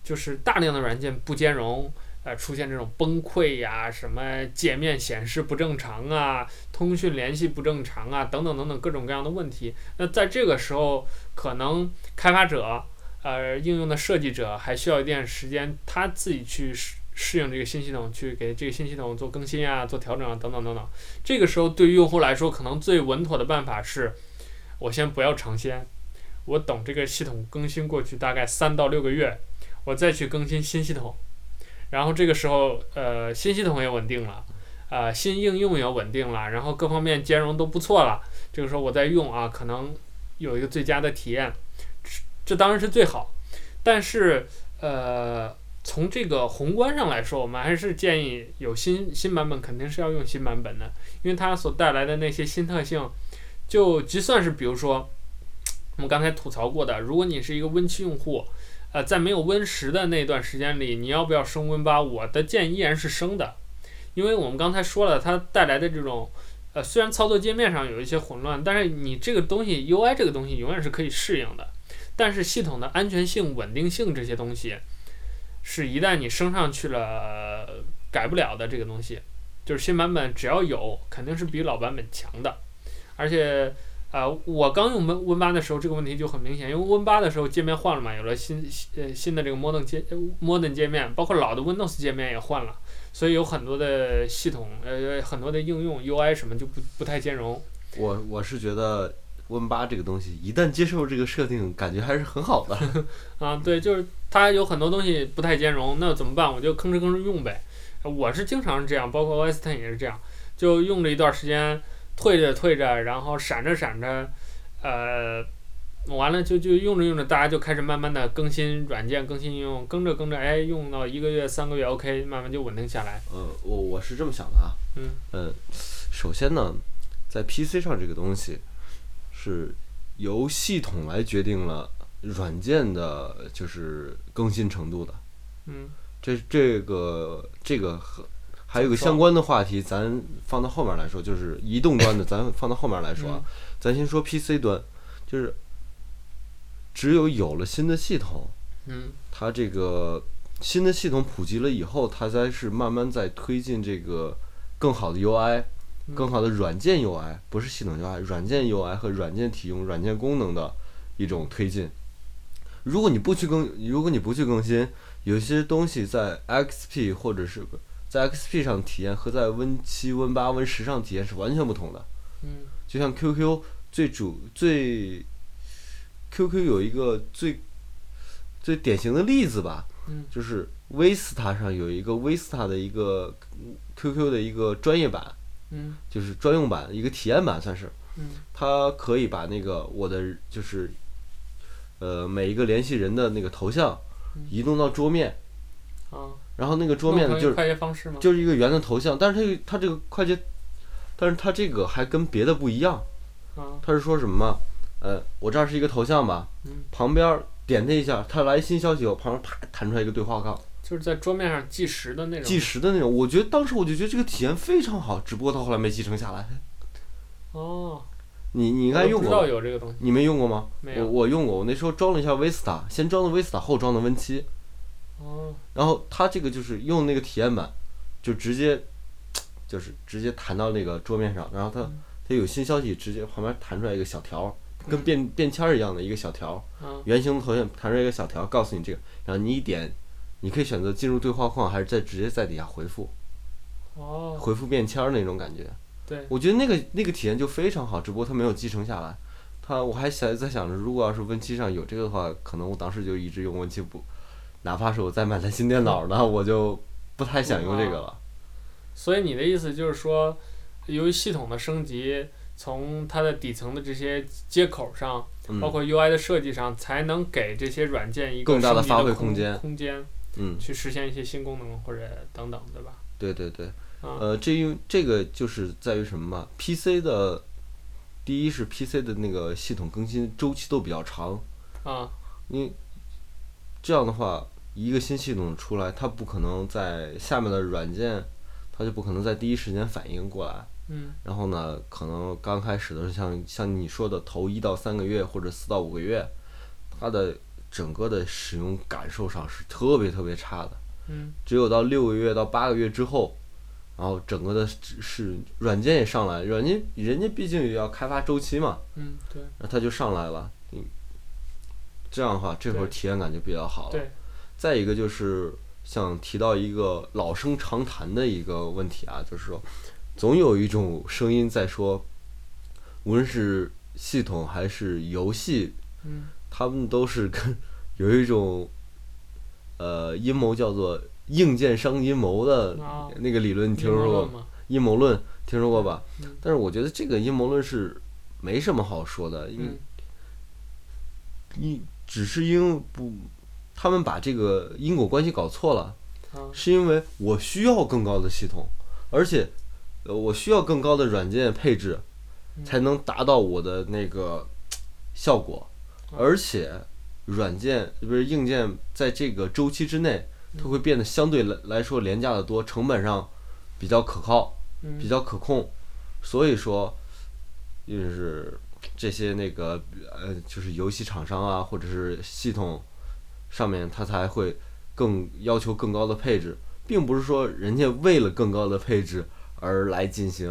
[SPEAKER 1] 就是大量的软件不兼容，呃，出现这种崩溃呀，什么界面显示不正常啊，通讯联系不正常啊，等等等等各种各样的问题。那在这个时候，可能开发者，呃，应用的设计者还需要一点时间，他自己去适适应这个新系统，去给这个新系统做更新啊，做调整啊，等等等等。这个时候，对于用户来说，可能最稳妥的办法是，我先不要尝鲜，我等这个系统更新过去大概三到六个月，我再去更新新系统。然后这个时候，呃，新系统也稳定了，呃，新应用也稳定了，然后各方面兼容都不错了。这个时候我再用啊，可能有一个最佳的体验，这这当然是最好。但是，呃。从这个宏观上来说，我们还是建议有新新版本肯定是要用新版本的，因为它所带来的那些新特性，就即算是比如说我们刚才吐槽过的，如果你是一个 Win7 用户，呃，在没有 Win10 的那段时间里，你要不要升 Win8？我的建议依然是升的，因为我们刚才说了，它带来的这种呃，虽然操作界面上有一些混乱，但是你这个东西 UI 这个东西永远是可以适应的，但是系统的安全性、稳定性这些东西。是一旦你升上去了，改不了的这个东西，就是新版本只要有，肯定是比老版本强的。而且，呃，我刚用 Win Win 八的时候，这个问题就很明显，因为 Win 八的时候界面换了嘛，有了新呃新的这个 Modern 界 Modern 界面，包括老的 Windows 界面也换了，所以有很多的系统呃很多的应用 UI 什么就不不太兼容。
[SPEAKER 2] 我我是觉得。Win 八这个东西一旦接受这个设定，感觉还是很好的。
[SPEAKER 1] 啊，对，就是它有很多东西不太兼容，那怎么办？我就吭哧吭哧用呗。我是经常是这样，包括 OS Ten 也是这样，就用了一段时间，退着退着，然后闪着闪着，呃，完了就就用着用着，大家就开始慢慢的更新软件、更新应用，更着更着，哎，用到一个月、三个月，OK，慢慢就稳定下来。
[SPEAKER 2] 嗯，我我是这么想的啊。
[SPEAKER 1] 嗯。
[SPEAKER 2] 嗯，首先呢，在 PC 上这个东西。是由系统来决定了软件的，就是更新程度的。
[SPEAKER 1] 嗯，
[SPEAKER 2] 这这个这个和还有个相关的话题，咱放到后面来说，就是移动端的，咱放到后面来说啊。咱先说 PC 端，就是只有有了新的系统，
[SPEAKER 1] 嗯，
[SPEAKER 2] 它这个新的系统普及了以后，它才是慢慢在推进这个更好的 UI。更好的软件 UI 不是系统 UI，软件 UI 和软件体用、软件功能的一种推进。如果你不去更，如果你不去更新，有些东西在 XP 或者是在 XP 上体验和在 Win 七、Win 八、Win 十上体验是完全不同的。
[SPEAKER 1] 嗯。
[SPEAKER 2] 就像 QQ 最主最，QQ 有一个最最典型的例子吧，
[SPEAKER 1] 嗯，
[SPEAKER 2] 就是 Vista 上有一个 Vista 的一个 QQ 的一个专业版，
[SPEAKER 1] 嗯，
[SPEAKER 2] 就是专用版一个体验版算是，
[SPEAKER 1] 嗯，
[SPEAKER 2] 它可以把那个我的就是，呃，每一个联系人的那个头像移动到桌面，
[SPEAKER 1] 啊，
[SPEAKER 2] 然后那个桌面呢就是
[SPEAKER 1] 快捷方式吗？
[SPEAKER 2] 就是一个圆的头像，但是它它这个快捷。但是它这个还跟别的不一样，它是说什么？呃，我这儿是一个头像吧，旁边点它一下，它来新消息，我旁边啪弹出来一个对话框，
[SPEAKER 1] 就是在桌面上计时的那种。
[SPEAKER 2] 计时的那种，我觉得当时我就觉得这个体验非常好，只不过它后来没继承下来。
[SPEAKER 1] 哦。
[SPEAKER 2] 你你应该用
[SPEAKER 1] 过。知道有这个东西。
[SPEAKER 2] 你没用过吗？
[SPEAKER 1] 没有。
[SPEAKER 2] 我我用过，我那时候装了一下 Vista，先装的 Vista，后装的 Win 七。
[SPEAKER 1] 哦。
[SPEAKER 2] 然后它这个就是用那个体验版，就直接。就是直接弹到那个桌面上，然后它它有新消息，直接旁边弹出来一个小条，跟便便签儿一样的一个小条，圆形的头像弹出来一个小条，告诉你这个，然后你一点，你可以选择进入对话框，还是再直接在底下回复，回复便签儿那种感觉。
[SPEAKER 1] 对，
[SPEAKER 2] 我觉得那个那个体验就非常好，只不过它没有继承下来。它我还想在想着，如果要是 Win 七上有这个的话，可能我当时就一直用 Win 七不，哪怕是我再买台新电脑呢，我就不太想用这个了。
[SPEAKER 1] 所以你的意思就是说，由于系统的升级，从它的底层的这些接口上，
[SPEAKER 2] 嗯、
[SPEAKER 1] 包括 UI 的设计上，才能给这些软件一个
[SPEAKER 2] 更大的发挥
[SPEAKER 1] 空
[SPEAKER 2] 间，
[SPEAKER 1] 空间，
[SPEAKER 2] 嗯，
[SPEAKER 1] 去实现一些新功能或者等等，对吧？
[SPEAKER 2] 对对对，
[SPEAKER 1] 嗯、
[SPEAKER 2] 呃，这因为这个就是在于什么嘛？PC 的，第一是 PC 的那个系统更新周期都比较长，
[SPEAKER 1] 啊，
[SPEAKER 2] 你这样的话，一个新系统出来，它不可能在下面的软件。它就不可能在第一时间反应过来，
[SPEAKER 1] 嗯，
[SPEAKER 2] 然后呢，可能刚开始的像像你说的头一到三个月或者四到五个月，它的整个的使用感受上是特别特别差的，
[SPEAKER 1] 嗯，
[SPEAKER 2] 只有到六个月到八个月之后，然后整个的是软件也上来，软件人家毕竟也要开发周期嘛，
[SPEAKER 1] 嗯，对，
[SPEAKER 2] 然后它就上来了，嗯，这样的话，这会儿体验感就比较好了，
[SPEAKER 1] 对，
[SPEAKER 2] 再一个就是。想提到一个老生常谈的一个问题啊，就是说，总有一种声音在说，无论是系统还是游戏，
[SPEAKER 1] 嗯，
[SPEAKER 2] 他们都是跟有一种呃阴谋叫做硬件商阴谋的那个理论，你听说过吗？阴谋论听说过吧？但是我觉得这个阴谋论是没什么好说的，因为你只是因为不。他们把这个因果关系搞错了，是因为我需要更高的系统，而且，呃，我需要更高的软件配置，才能达到我的那个效果，而且，软件不是硬件，在这个周期之内，它会变得相对来来说廉价的多，成本上比较可靠，比较可控，所以说，就是这些那个呃，就是游戏厂商啊，或者是系统。上面它才会更要求更高的配置，并不是说人家为了更高的配置而来进行，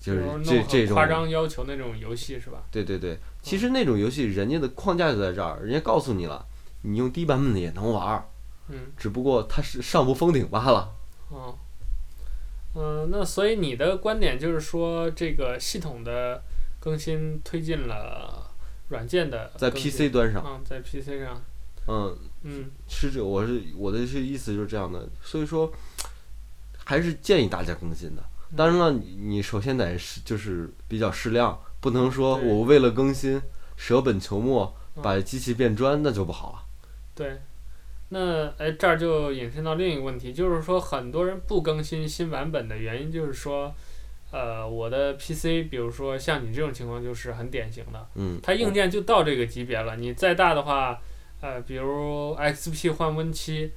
[SPEAKER 2] 就是这这种
[SPEAKER 1] 夸张要求那种游戏是吧？
[SPEAKER 2] 对对对，其实那种游戏人家的框架就在这儿，人家告诉你了，你用低版本的也能玩儿，
[SPEAKER 1] 嗯，
[SPEAKER 2] 只不过它是上不封顶罢了。
[SPEAKER 1] 嗯，嗯，那所以你的观点就是说，这个系统的更新推进了软件的
[SPEAKER 2] 在 PC 端上，
[SPEAKER 1] 嗯，在 PC 上。
[SPEAKER 2] 嗯。
[SPEAKER 1] 嗯，
[SPEAKER 2] 是这，我是我的是意思就是这样的，所以说还是建议大家更新的。当然了，你你首先得是就是比较适量，不能说我为了更新舍本求末，把机器变砖，那就不好了。
[SPEAKER 1] 对，那哎这儿就引申到另一个问题，就是说很多人不更新新版本的原因就是说，呃，我的 PC，比如说像你这种情况就是很典型的，
[SPEAKER 2] 嗯，
[SPEAKER 1] 它硬件就到这个级别了，你再大的话。呃，比如 XP 换 Win 七，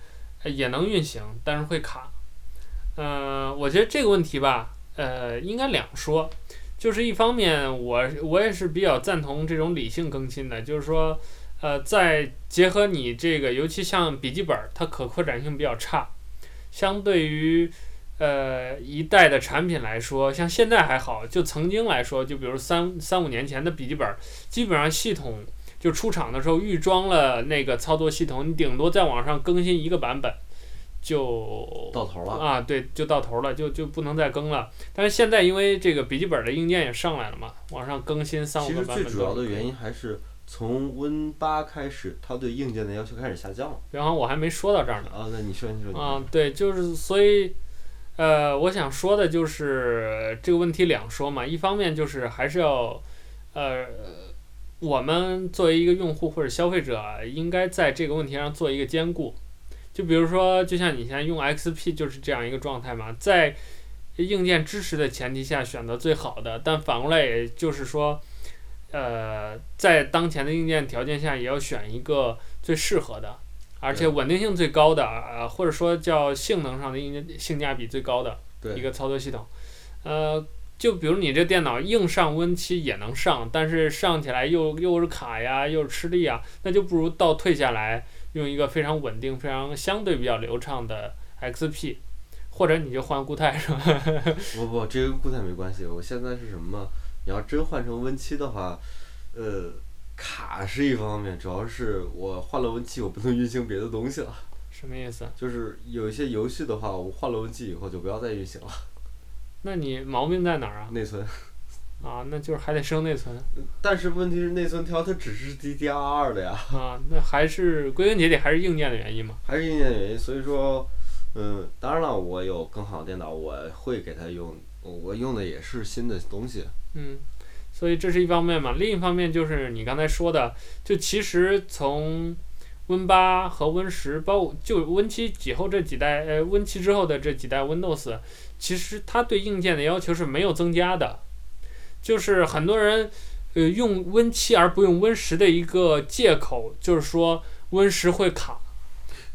[SPEAKER 1] 也能运行，但是会卡。呃，我觉得这个问题吧，呃，应该两说。就是一方面，我我也是比较赞同这种理性更新的，就是说，呃，再结合你这个，尤其像笔记本，它可扩展性比较差，相对于呃一代的产品来说，像现在还好，就曾经来说，就比如三三五年前的笔记本，基本上系统。就出厂的时候预装了那个操作系统，你顶多在网上更新一个版本，就
[SPEAKER 2] 到头了
[SPEAKER 1] 啊，对，就到头了，就就不能再更了。但是现在因为这个笔记本的硬件也上来了嘛，网上更新三五个版本。
[SPEAKER 2] 其实最主要的原因还是从 Win 八开始，它对硬件的要求开始下降了。
[SPEAKER 1] 然后我还没说到这儿呢。
[SPEAKER 2] 啊，那你说你说。
[SPEAKER 1] 啊，对，就是所以，呃，我想说的就是这个问题两说嘛，一方面就是还是要，呃，我们作为一个用户或者消费者，应该在这个问题上做一个兼顾。就比如说，就像你现在用 XP 就是这样一个状态嘛，在硬件支持的前提下选择最好的，但反过来也就是说，呃，在当前的硬件条件下，也要选一个最适合的，而且稳定性最高的，呃，或者说叫性能上的硬件性价比最高的一个操作系统。呃，就比如你这电脑硬上 Win7 也能上，但是上起来又又是卡呀，又是吃力啊，那就不如倒退下来。用一个非常稳定、非常相对比较流畅的 XP，或者你就换固态是吧？
[SPEAKER 2] 不不，这跟固态没关系。我现在是什么？你要真换成 Win7 的话，呃，卡是一方面，主要是我换了 Win7，我不能运行别的东西了。
[SPEAKER 1] 什么意思？
[SPEAKER 2] 就是有一些游戏的话，我换了 Win7 以后就不要再运行了。
[SPEAKER 1] 那你毛病在哪儿啊？
[SPEAKER 2] 内存。
[SPEAKER 1] 啊，那就是还得升内存。
[SPEAKER 2] 但是问题是内存条它只是 DDR2 的呀。
[SPEAKER 1] 啊，那还是归根结底还是硬件的原因嘛。
[SPEAKER 2] 还是硬件的原因，所以说，嗯，当然了，我有更好的电脑，我会给它用，我用的也是新的东西。
[SPEAKER 1] 嗯，所以这是一方面嘛，另一方面就是你刚才说的，就其实从 Win 八和 Win 十，包括就 Win 七以后这几代，呃，Win 七之后的这几代 Windows，其实它对硬件的要求是没有增加的。就是很多人，呃，用 Win 七而不用 Win 十的一个借口，就是说 Win 十会卡。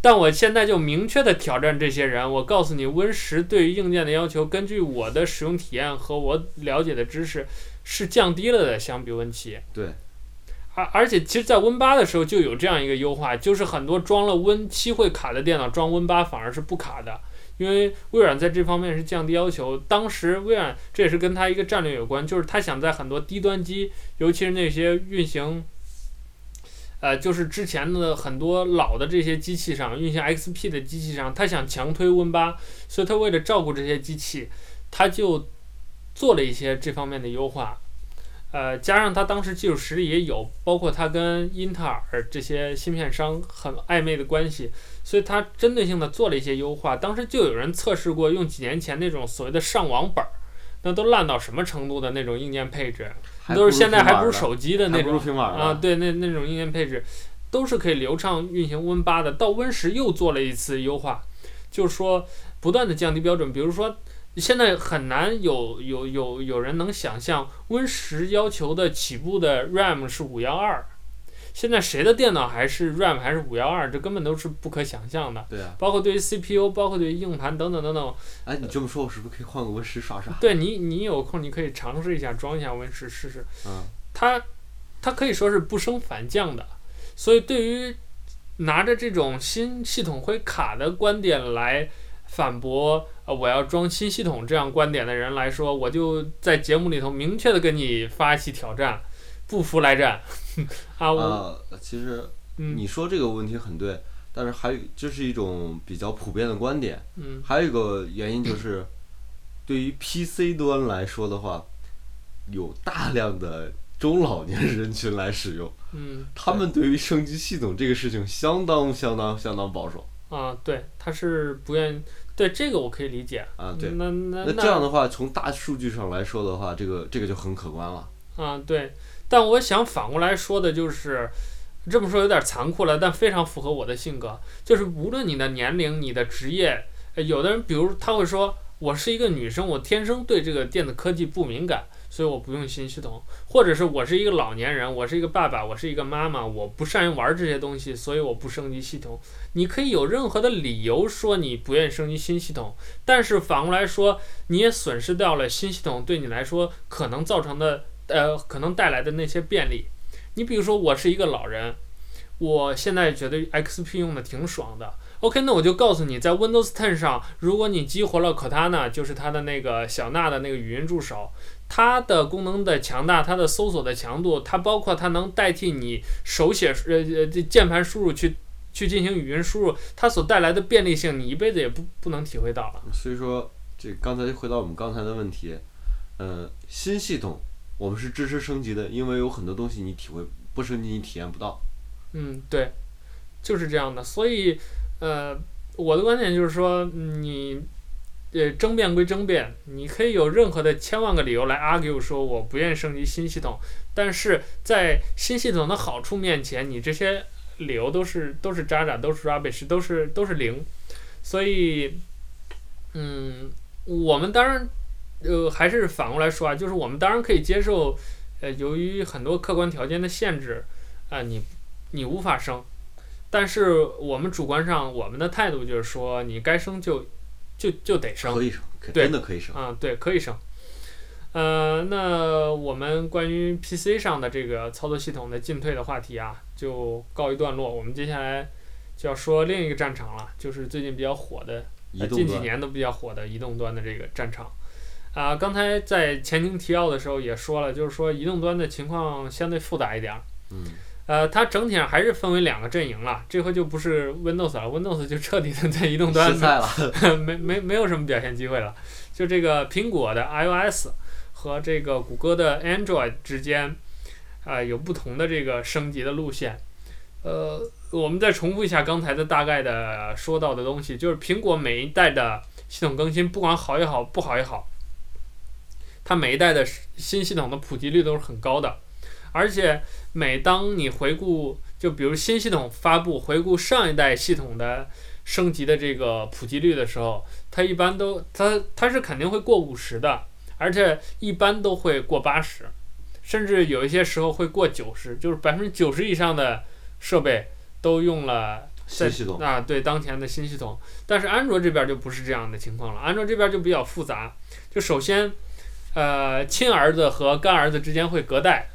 [SPEAKER 1] 但我现在就明确的挑战这些人，我告诉你，Win 十对于硬件的要求，根据我的使用体验和我了解的知识，是降低了的，相比 Win 七。
[SPEAKER 2] 对。
[SPEAKER 1] 而而且，其实，在 Win 八的时候就有这样一个优化，就是很多装了 Win 七会卡的电脑，装 Win 八反而是不卡的。因为微软在这方面是降低要求，当时微软这也是跟它一个战略有关，就是他想在很多低端机，尤其是那些运行，呃，就是之前的很多老的这些机器上运行 XP 的机器上，他想强推 Win 八，所以他为了照顾这些机器，他就做了一些这方面的优化。呃，加上他当时技术实力也有，包括他跟英特尔这些芯片商很暧昧的关系，所以它针对性的做了一些优化。当时就有人测试过用几年前那种所谓的上网本儿，那都烂到什么程度的那种硬件配置，都是现在还不如手机的那种啊，对，那那种硬件配置都是可以流畅运行 Win 八的。到 Win 十又做了一次优化，就是说不断的降低标准，比如说。现在很难有有有有人能想象 Win 十要求的起步的 RAM 是五幺二，现在谁的电脑还是 RAM 还是五幺二？这根本都是不可想象的。
[SPEAKER 2] 对啊。
[SPEAKER 1] 包括对于 CPU，包括对于硬盘等等等等。
[SPEAKER 2] 哎，你这么说，我是不是可以换个 Win 十刷刷？
[SPEAKER 1] 对你，你有空你可以尝试一下装一下 Win 十试试。
[SPEAKER 2] 嗯。
[SPEAKER 1] 它它可以说是不升反降的，所以对于拿着这种新系统会卡的观点来。反驳呃，我要装新系统这样观点的人来说，我就在节目里头明确的跟你发起挑战，不服来战。啊，我、
[SPEAKER 2] 呃、其实你说这个问题很对，嗯、但是还有这是一种比较普遍的观点。
[SPEAKER 1] 嗯。
[SPEAKER 2] 还有一个原因就是，对于 PC 端来说的话，有大量的中老年人群来使用。
[SPEAKER 1] 嗯。
[SPEAKER 2] 他们对于升级系统这个事情相当相当相当保守。
[SPEAKER 1] 啊，对，他是不愿意。对这个我可以理解
[SPEAKER 2] 啊，对，
[SPEAKER 1] 那那
[SPEAKER 2] 那这样的话，从大数据上来说的话，这个这个就很可观了。
[SPEAKER 1] 啊，对，但我想反过来说的就是，这么说有点残酷了，但非常符合我的性格，就是无论你的年龄、你的职业，有的人比如他会说，我是一个女生，我天生对这个电子科技不敏感。所以我不用新系统，或者是我是一个老年人，我是一个爸爸，我是一个妈妈，我不善于玩这些东西，所以我不升级系统。你可以有任何的理由说你不愿意升级新系统，但是反过来说，你也损失掉了新系统对你来说可能造成的呃可能带来的那些便利。你比如说，我是一个老人，我现在觉得 XP 用的挺爽的。OK，那我就告诉你，在 Windows 10上，如果你激活了 Cortana，就是它的那个小娜的那个语音助手，它的功能的强大，它的搜索的强度，它包括它能代替你手写呃呃键盘输入去去进行语音输入，它所带来的便利性，你一辈子也不不能体会到了。
[SPEAKER 2] 所以说，这刚才回到我们刚才的问题，呃，新系统我们是支持升级的，因为有很多东西你体会不升级你体验不到。
[SPEAKER 1] 嗯，对，就是这样的，所以。呃，我的观点就是说，你，呃，争辩归争辩，你可以有任何的千万个理由来 argue 说我不愿升级新系统，但是在新系统的好处面前，你这些理由都是都是渣渣，都是 rubbish，都是都是零，所以，嗯，我们当然，呃，还是反过来说啊，就是我们当然可以接受，呃，由于很多客观条件的限制，啊、呃，你你无法升。但是我们主观上，我们的态度就是说，你该升就就就得升，
[SPEAKER 2] 可以生，真的可以生
[SPEAKER 1] 啊，对，可以升。呃，那我们关于 PC 上的这个操作系统的进退的话题啊，就告一段落。我们接下来就要说另一个战场了，就是最近比较火的，呃、近几年都比较火的移动端的这个战场。啊、呃，刚才在前情提要的时候也说了，就是说移动端的情况相对复杂一点。
[SPEAKER 2] 嗯。
[SPEAKER 1] 呃，它整体上还是分为两个阵营了。这回就不是 Windows 了，Windows 就彻底的在移动端 没没没有什么表现机会了。就这个苹果的 iOS 和这个谷歌的 Android 之间，啊、呃，有不同的这个升级的路线。呃，我们再重复一下刚才的大概的说到的东西，就是苹果每一代的系统更新，不管好也好，不好也好，它每一代的新系统的普及率都是很高的。而且，每当你回顾，就比如新系统发布，回顾上一代系统的升级的这个普及率的时候，它一般都它它是肯定会过五十的，而且一般都会过八十，甚至有一些时候会过九十，就是百分之九十以上的设备都用了
[SPEAKER 2] 新系统
[SPEAKER 1] 啊，对当前的新系统。但是安卓这边就不是这样的情况了，安卓这边就比较复杂，就首先，呃，亲儿子和干儿子之间会隔代。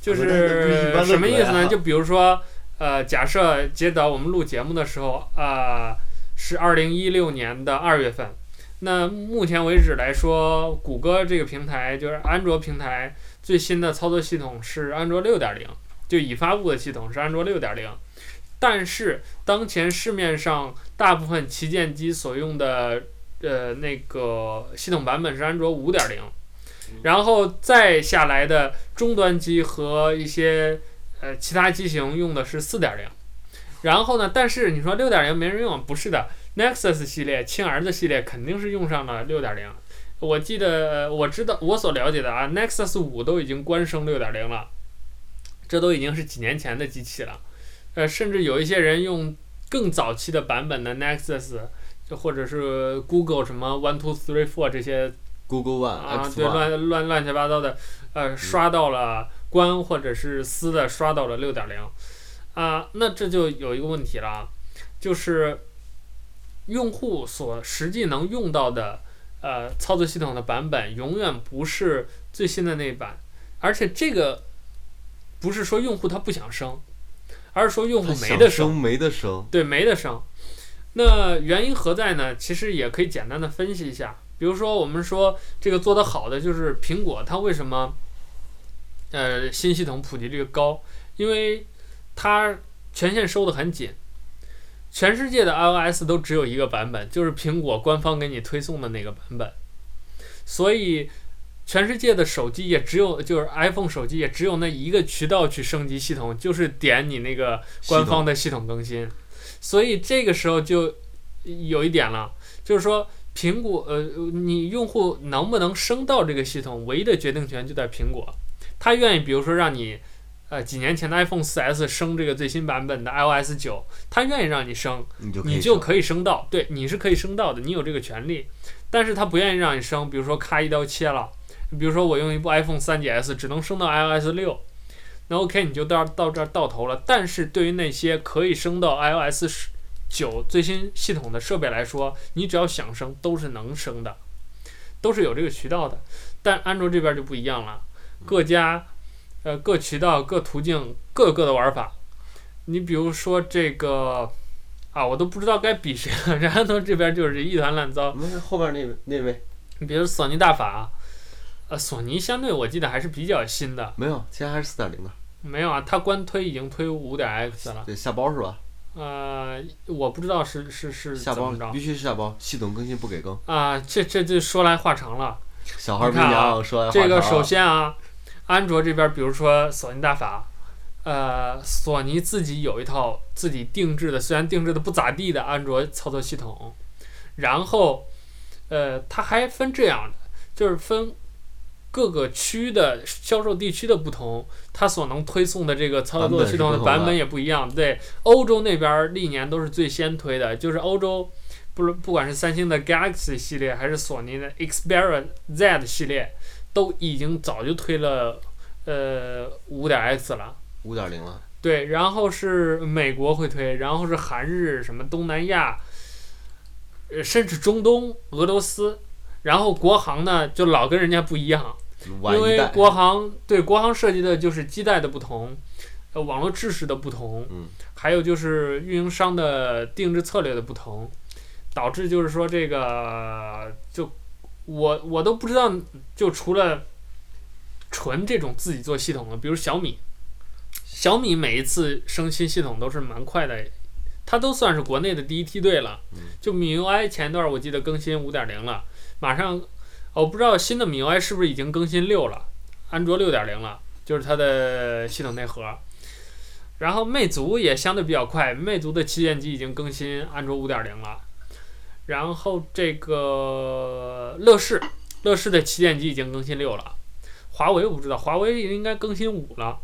[SPEAKER 1] 就是什么意思呢？就比如说，呃，假设接到我们录节目的时候，啊、呃，是二零一六年的二月份。那目前为止来说，谷歌这个平台就是安卓平台最新的操作系统是安卓六点零，就已发布的系统是安卓六点零。但是当前市面上大部分旗舰机所用的呃那个系统版本是安卓五点零。然后再下来的终端机和一些呃其他机型用的是四点零，然后呢，但是你说六点零没人用，不是的，Nexus 系列亲儿子系列肯定是用上了六点零。我记得我知道我所了解的啊，Nexus 五都已经官升六点零了，这都已经是几年前的机器了，呃，甚至有一些人用更早期的版本的 Nexus，就或者是 Google 什么 One Two Three Four 这些。
[SPEAKER 2] Google One
[SPEAKER 1] 啊，对，乱乱乱七八糟的，呃，刷到了关或者是私的刷到了六点零，啊，那这就有一个问题了，就是用户所实际能用到的呃操作系统的版本永远不是最新的那一版，而且这个不是说用户他不想升，而是说用户没得升，
[SPEAKER 2] 没得升，
[SPEAKER 1] 对，没得升。那原因何在呢？其实也可以简单的分析一下。比如说，我们说这个做得好的就是苹果，它为什么呃新系统普及率高？因为它权限收得很紧，全世界的 iOS 都只有一个版本，就是苹果官方给你推送的那个版本，所以全世界的手机也只有就是 iPhone 手机也只有那一个渠道去升级系统，就是点你那个官方的系统更新，所以这个时候就有一点了，就是说。苹果，呃，你用户能不能升到这个系统，唯一的决定权就在苹果。他愿意，比如说让你，呃，几年前的 iPhone 4S 升这个最新版本的 iOS 九他愿意让你升，
[SPEAKER 2] 你就，
[SPEAKER 1] 你就可以升到，对，你是可以升到的，你有这个权利。但是他不愿意让你升，比如说咔一刀切了，比如说我用一部 iPhone 3GS 只能升到 iOS 6，那 OK 你就到到这儿到头了。但是对于那些可以升到 iOS 10。九最新系统的设备来说，你只要想升都是能升的，都是有这个渠道的。但安卓这边就不一样了，各家呃各渠道各途径各个的玩法。你比如说这个啊，我都不知道该比谁了。这安卓这边就是一团乱糟。
[SPEAKER 2] 没事，后边那位那位，
[SPEAKER 1] 你比如索尼大法，呃，索尼相对我记得还是比较新的。
[SPEAKER 2] 没有，现在还是四点零的。
[SPEAKER 1] 没有啊，它官推已经推五点 X 了。
[SPEAKER 2] 对，下包是吧？
[SPEAKER 1] 呃，我不知道是是是
[SPEAKER 2] 下包必须是下包，系统更新不给更。
[SPEAKER 1] 啊，这这就说来话长了。
[SPEAKER 2] 小孩不一样，说来话长。
[SPEAKER 1] 这个首先啊，安卓这边，比如说索尼大法，呃，索尼自己有一套自己定制的，虽然定制的不咋地的安卓操作系统，然后，呃，它还分这样的，就是分。各个区的销售地区的不同，它所能推送的这个操作系统的版本也不一样。对，欧洲那边历年都是最先推的，就是欧洲，不不管是三星的 Galaxy 系列还是索尼的 Xperia Z 系列，都已经早就推了，呃，五点 X 了。
[SPEAKER 2] 五点零了。
[SPEAKER 1] 对，然后是美国会推，然后是韩日什么东南亚，呃，甚至中东、俄罗斯，然后国行呢就老跟人家不一样。因为国行对国行涉及的就是基带的不同，呃，网络制式的不同，
[SPEAKER 2] 嗯，
[SPEAKER 1] 还有就是运营商的定制策略的不同，导致就是说这个就我我都不知道，就除了纯这种自己做系统的，比如小米，小米每一次升新系统都是蛮快的，它都算是国内的第一梯队了，就米 UI 前段我记得更新五点零了，马上。我不知道新的米 UI 是不是已经更新六了，安卓六点零了，就是它的系统内核。然后魅族也相对比较快，魅族的旗舰机已经更新安卓五点零了。然后这个乐视，乐视的旗舰机已经更新六了。华为我不知道，华为应该更新五了。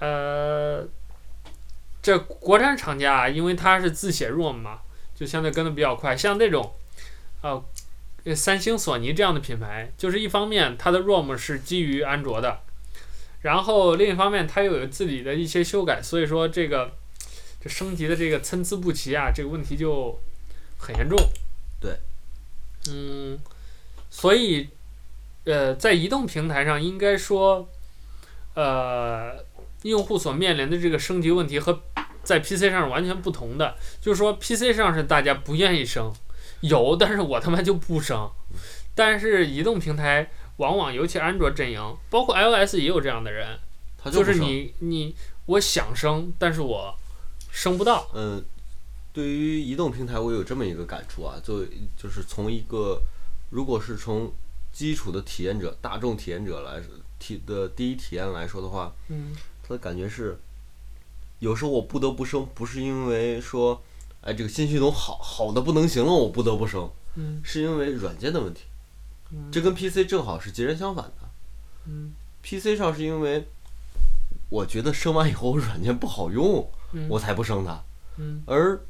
[SPEAKER 1] 呃，这国产厂家因为它是自写 ROM 嘛，就相对跟的比较快。像这种，呃。三星、索尼这样的品牌，就是一方面它的 ROM 是基于安卓的，然后另一方面它又有自己的一些修改，所以说这个这升级的这个参差不齐啊，这个问题就很严重。
[SPEAKER 2] 对，
[SPEAKER 1] 嗯，所以呃，在移动平台上，应该说，呃，用户所面临的这个升级问题和在 PC 上是完全不同的，就是说 PC 上是大家不愿意升。有，但是我他妈就不升。但是移动平台往往，尤其安卓阵营，包括 iOS 也有这样的人，
[SPEAKER 2] 就，
[SPEAKER 1] 就是你你我想升，但是我升不到。
[SPEAKER 2] 嗯，对于移动平台，我有这么一个感触啊，就就是从一个，如果是从基础的体验者、大众体验者来体的第一体验来说的话，
[SPEAKER 1] 嗯，
[SPEAKER 2] 他的感觉是，有时候我不得不升，不是因为说。哎，这个新系统好好的不能行了，我不得不升，
[SPEAKER 1] 嗯，
[SPEAKER 2] 是因为软件的问题，
[SPEAKER 1] 嗯，
[SPEAKER 2] 这跟 PC 正好是截然相反的，
[SPEAKER 1] 嗯
[SPEAKER 2] ，PC 上是因为我觉得升完以后软件不好用，
[SPEAKER 1] 嗯，
[SPEAKER 2] 我才不升它，
[SPEAKER 1] 嗯，
[SPEAKER 2] 而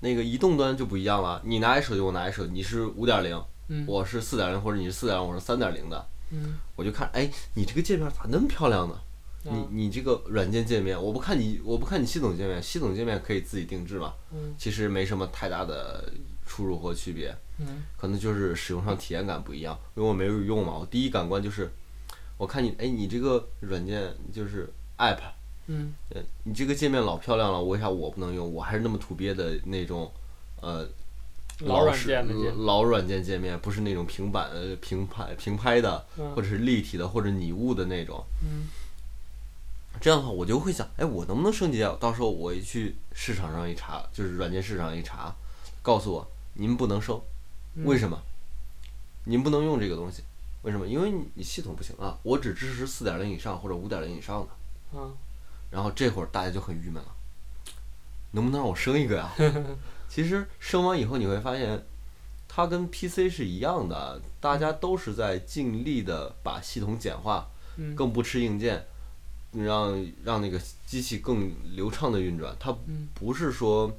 [SPEAKER 2] 那个移动端就不一样了，你拿一手机，我拿一手机，你是五点零，我是四点零，或者你是四点零，我是三点零的，
[SPEAKER 1] 嗯，
[SPEAKER 2] 我就看，哎，你这个界面咋那么漂亮呢？你你这个软件界面，我不看你，我不看你系统界面，系统界面可以自己定制嘛？
[SPEAKER 1] 嗯，
[SPEAKER 2] 其实没什么太大的出入或区别。
[SPEAKER 1] 嗯，
[SPEAKER 2] 可能就是使用上体验感不一样，因为我没有用嘛。我第一感官就是，我看你，哎，你这个软件就是 App，
[SPEAKER 1] 嗯，
[SPEAKER 2] 你这个界面老漂亮了，为啥我不能用？我还是那么土鳖的那种，呃，
[SPEAKER 1] 老软件的
[SPEAKER 2] 老软件界面，不是那种平板、平拍、平拍的，或者是立体的，或者拟物的那种。
[SPEAKER 1] 嗯。
[SPEAKER 2] 这样的话，我就会想，哎，我能不能升级啊？到时候我一去市场上一查，就是软件市场一查，告诉我，您不能升，为什么？您不能用这个东西，为什么？因为你系统不行啊，我只支持四点零以上或者五点零以上的。
[SPEAKER 1] 嗯。
[SPEAKER 2] 然后这会儿大家就很郁闷了，能不能让我升一个呀？其实升完以后你会发现，它跟 PC 是一样的，大家都是在尽力的把系统简化，更不吃硬件。让让那个机器更流畅的运转，它不是说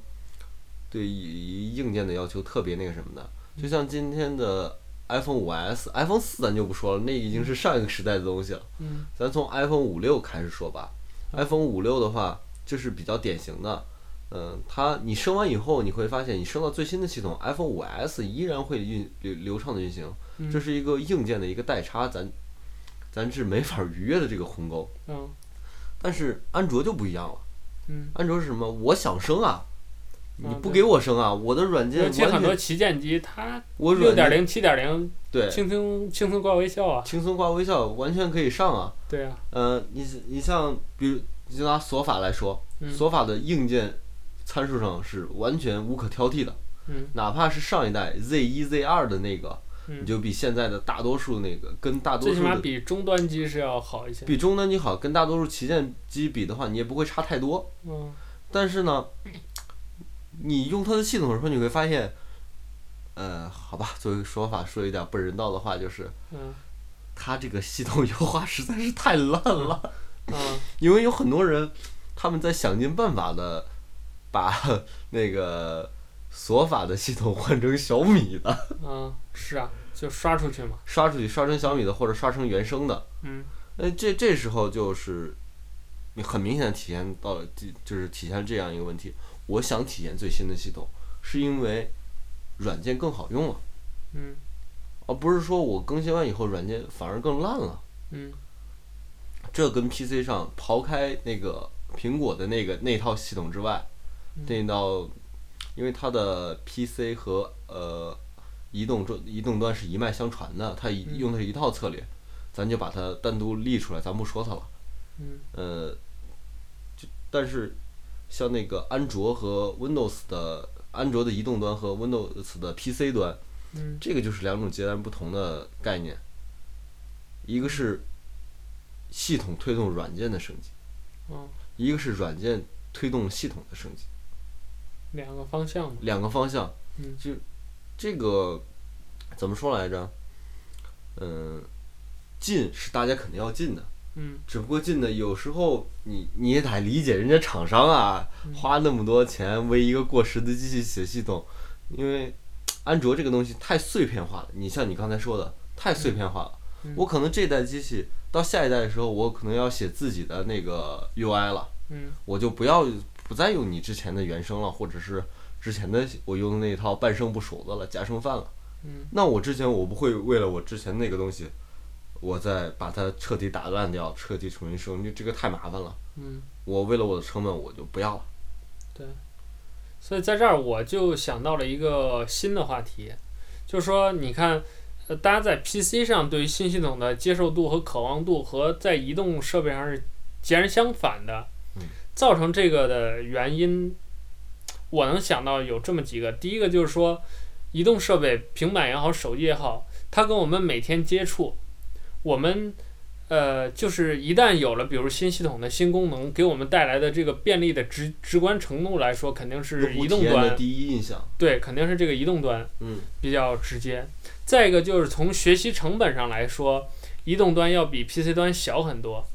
[SPEAKER 2] 对硬件的要求特别那个什么的。就像今天的 iPhone 5S、iPhone 四咱就不说了，那已经是上一个时代的东西了。咱从 iPhone 五六开始说吧。iPhone 五六的话，就是比较典型的。嗯，它你升完以后，你会发现你升到最新的系统，iPhone 五 S 依然会运流流畅的运行。这是一个硬件的一个代差，咱咱是没法逾越的这个鸿沟。但是安卓就不一样了，
[SPEAKER 1] 嗯，
[SPEAKER 2] 安卓是什么？我想升啊，你不给我升啊，我的软件完全。
[SPEAKER 1] 尤其很多旗舰机，它
[SPEAKER 2] 我
[SPEAKER 1] 六点零、七点零，
[SPEAKER 2] 对，
[SPEAKER 1] 轻松轻松挂微笑啊。
[SPEAKER 2] 轻松挂微笑，完全可以上啊。
[SPEAKER 1] 对啊。
[SPEAKER 2] 呃，你你像，比如就拿索法来说，
[SPEAKER 1] 嗯、
[SPEAKER 2] 索法的硬件参数上是完全无可挑剔的。
[SPEAKER 1] 嗯。
[SPEAKER 2] 哪怕是上一代 Z 一、Z 二的那个。
[SPEAKER 1] 嗯、
[SPEAKER 2] 你就比现在的大多数那个跟大多数，
[SPEAKER 1] 最起码比终端机是要好一些。
[SPEAKER 2] 比终端机好，跟大多数旗舰机比的话，你也不会差太多。
[SPEAKER 1] 嗯。
[SPEAKER 2] 但是呢，你用它的系统的时候，你会发现，呃，好吧，作为说法说一点不人道的话，就是，
[SPEAKER 1] 嗯，
[SPEAKER 2] 它这个系统优化实在是太烂了。
[SPEAKER 1] 嗯。
[SPEAKER 2] 因为有很多人，他们在想尽办法的把那个。索法的系统换成小米的，
[SPEAKER 1] 嗯，是啊，就刷出去嘛，
[SPEAKER 2] 刷出去，刷成小米的或者刷成原生的，
[SPEAKER 1] 嗯，
[SPEAKER 2] 那这这时候就是，你很明显的体现到了，就是体现这样一个问题。我想体验最新的系统，是因为软件更好用了，
[SPEAKER 1] 嗯，
[SPEAKER 2] 而不是说我更新完以后软件反而更烂了，
[SPEAKER 1] 嗯，
[SPEAKER 2] 这跟 PC 上抛开那个苹果的那个那套系统之外，那套。因为它的 PC 和呃移动端移动端是一脉相传的，它用的是一套策略，咱就把它单独立出来，咱不说它了。
[SPEAKER 1] 嗯。
[SPEAKER 2] 呃，就但是像那个安卓和 Windows 的安卓的移动端和 Windows 的 PC 端，
[SPEAKER 1] 嗯，
[SPEAKER 2] 这个就是两种截然不同的概念。一个是系统推动软件的升级，
[SPEAKER 1] 嗯，
[SPEAKER 2] 一个是软件推动系统的升级。
[SPEAKER 1] 两个方向，
[SPEAKER 2] 两个方向，
[SPEAKER 1] 嗯，
[SPEAKER 2] 就这个怎么说来着？嗯，进是大家肯定要进的，
[SPEAKER 1] 嗯，
[SPEAKER 2] 只不过进的有时候你你也得理解人家厂商啊，
[SPEAKER 1] 嗯、
[SPEAKER 2] 花那么多钱为一个过时的机器写系统，因为 安卓这个东西太碎片化了。你像你刚才说的，太碎片化了。
[SPEAKER 1] 嗯、
[SPEAKER 2] 我可能这代机器到下一代的时候，我可能要写自己的那个 UI 了，
[SPEAKER 1] 嗯，
[SPEAKER 2] 我就不要。不再用你之前的原声了，或者是之前的我用的那一套半生不熟的了，夹生饭了。
[SPEAKER 1] 嗯。
[SPEAKER 2] 那我之前我不会为了我之前那个东西，我再把它彻底打烂掉，彻底重新生，就这个太麻烦了。
[SPEAKER 1] 嗯。
[SPEAKER 2] 我为了我的成本，我就不要了。
[SPEAKER 1] 对。所以在这儿我就想到了一个新的话题，就是说，你看，呃，大家在 PC 上对于新系统的接受度和渴望度和在移动设备上是截然相反的。
[SPEAKER 2] 嗯。
[SPEAKER 1] 造成这个的原因，我能想到有这么几个。第一个就是说，移动设备，平板也好，手机也好，它跟我们每天接触，我们呃，就是一旦有了，比如新系统的新功能，给我们带来的这个便利的直直观程度来说，肯定是移动端
[SPEAKER 2] 第一印象。
[SPEAKER 1] 对，肯定是这个移动端，
[SPEAKER 2] 嗯，
[SPEAKER 1] 比较直接。再一个就是从学习成本上来说，移动端要比 PC 端小很多。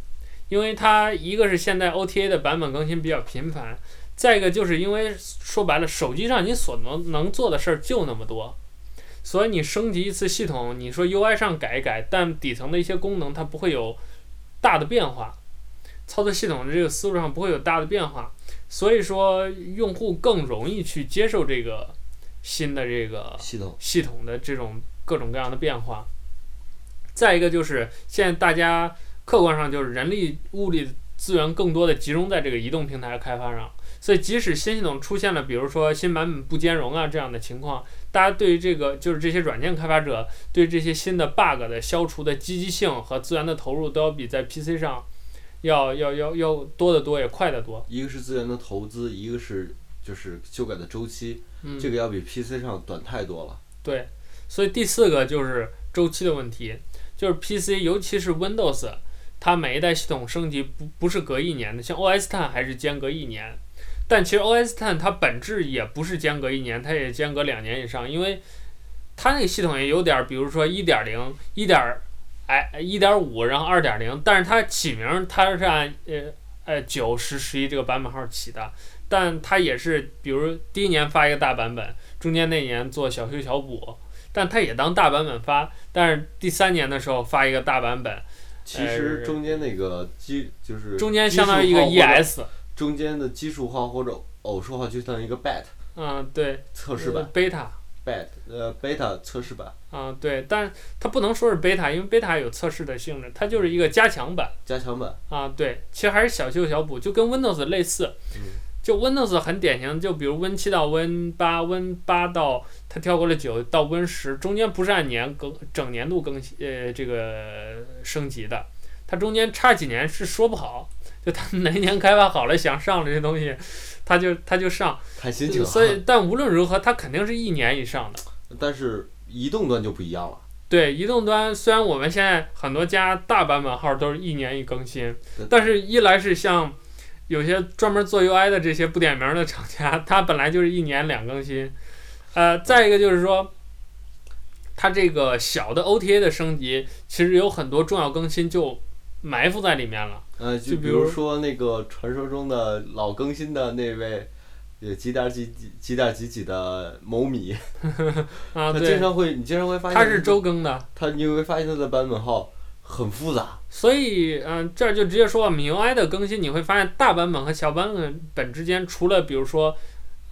[SPEAKER 1] 因为它一个是现在 OTA 的版本更新比较频繁，再一个就是因为说白了，手机上你所能能做的事儿就那么多，所以你升级一次系统，你说 UI 上改一改，但底层的一些功能它不会有大的变化，操作系统的这个思路上不会有大的变化，所以说用户更容易去接受这个新的这个
[SPEAKER 2] 系统
[SPEAKER 1] 系统的这种各种各样的变化。再一个就是现在大家。客观上就是人力物力资源更多的集中在这个移动平台的开发上，所以即使新系统出现了，比如说新版本不兼容啊这样的情况，大家对于这个就是这些软件开发者对这些新的 bug 的消除的积极性和资源的投入都要比在 PC 上要要要要多得多，也快得多。
[SPEAKER 2] 一个是资源的投资，一个是就是修改的周期，
[SPEAKER 1] 嗯，
[SPEAKER 2] 这个要比 PC 上短太多了。
[SPEAKER 1] 对，所以第四个就是周期的问题，就是 PC 尤其是 Windows。它每一代系统升级不不是隔一年的，像 OS Ten 还是间隔一年，但其实 OS Ten 它本质也不是间隔一年，它也间隔两年以上，因为它那个系统也有点，比如说一点零、一点哎一点五，然后二点零，但是它起名它是按呃呃九十十一这个版本号起的，但它也是比如第一年发一个大版本，中间那年做小修小补，但它也当大版本发，但是第三年的时候发一个大版本。
[SPEAKER 2] 其实中间那个基就是
[SPEAKER 1] 中间相当于一个 ES，
[SPEAKER 2] 中间的基数号或者偶数号就像一个 bet，
[SPEAKER 1] 嗯，对，
[SPEAKER 2] 测试版
[SPEAKER 1] beta，bet，
[SPEAKER 2] 呃 beta 测试版，
[SPEAKER 1] 嗯，对，但它不能说是 beta，因为 beta 有测试的性质，它就是一个加强版，
[SPEAKER 2] 加强版，
[SPEAKER 1] 啊，对，其实还是小修小补，就跟 Windows 类似，
[SPEAKER 2] 嗯，
[SPEAKER 1] 就 Windows 很典型，就比如 Win 七到 Win 八，Win 八到它跳过了九到 Win 十，中间不是按年更整年度更新呃这个升级的，它中间差几年是说不好，就它哪一年开发好了想上这些东西，它就它就上。
[SPEAKER 2] 看心情。
[SPEAKER 1] 所以但无论如何，它肯定是一年以上的。
[SPEAKER 2] 但是移动端就不一样了。
[SPEAKER 1] 对，移动端虽然我们现在很多家大版本号都是一年一更新，但是一来是像。有些专门做 UI 的这些不点名的厂家，它本来就是一年两更新，呃，再一个就是说，它这个小的 OTA 的升级，其实有很多重要更新就埋伏在里面了。
[SPEAKER 2] 呃，就比如说那个传说中的老更新的那位，也，几点几几几点几几的某米，
[SPEAKER 1] 啊，
[SPEAKER 2] 他经常会，你经常会发现
[SPEAKER 1] 他是周更的，
[SPEAKER 2] 他你会发现他的版本号很复杂。
[SPEAKER 1] 所以，嗯、这就直接说，MIUI 的更新，你会发现大版本和小版本之间，除了比如说，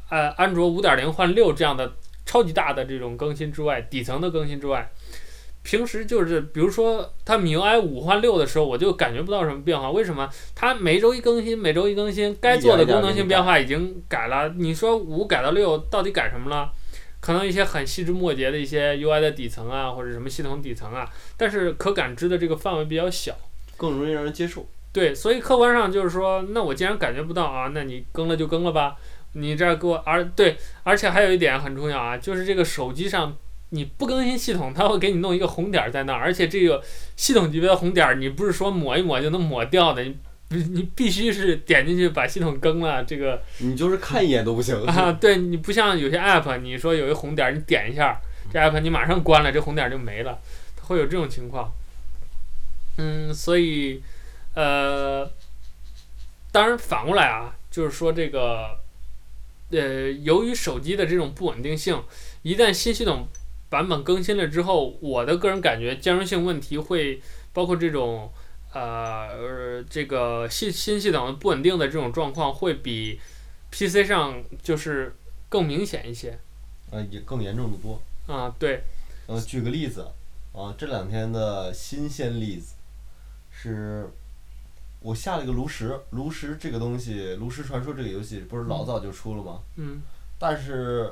[SPEAKER 1] 呃，安卓五点零换六这样的超级大的这种更新之外，底层的更新之外，平时就是比如说它 MIUI 五换六的时候，我就感觉不到什么变化。为什么？它每周一更新，每周一更新，该做的功能性变化已经改了。你说五改到六，到底改什么了？可能一些很细枝末节的一些 UI 的底层啊，或者什么系统底层啊，但是可感知的这个范围比较小，
[SPEAKER 2] 更容易让人接受。
[SPEAKER 1] 对，所以客观上就是说，那我既然感觉不到啊，那你更了就更了吧。你这儿给我，而对，而且还有一点很重要啊，就是这个手机上你不更新系统，它会给你弄一个红点在那儿，而且这个系统级别的红点，你不是说抹一抹就能抹掉的。你你你必须是点进去把系统更了，这个
[SPEAKER 2] 你就是看一眼都不行
[SPEAKER 1] 啊！对，你不像有些 app，你说有一红点，你点一下，这 app 你马上关了，这红点就没了，它会有这种情况。嗯，所以呃，当然反过来啊，就是说这个呃，由于手机的这种不稳定性，一旦新系统版本更新了之后，我的个人感觉兼容性问题会包括这种。呃，这个新新系统不稳定的这种状况会比 PC 上就是更明显一些。
[SPEAKER 2] 呃，也更严重的多。
[SPEAKER 1] 啊，对。
[SPEAKER 2] 呃，举个例子，啊，这两天的新鲜例子是，我下了一个炉石，炉石这个东西，炉石传说这个游戏不是老早就出了吗？
[SPEAKER 1] 嗯。
[SPEAKER 2] 但是，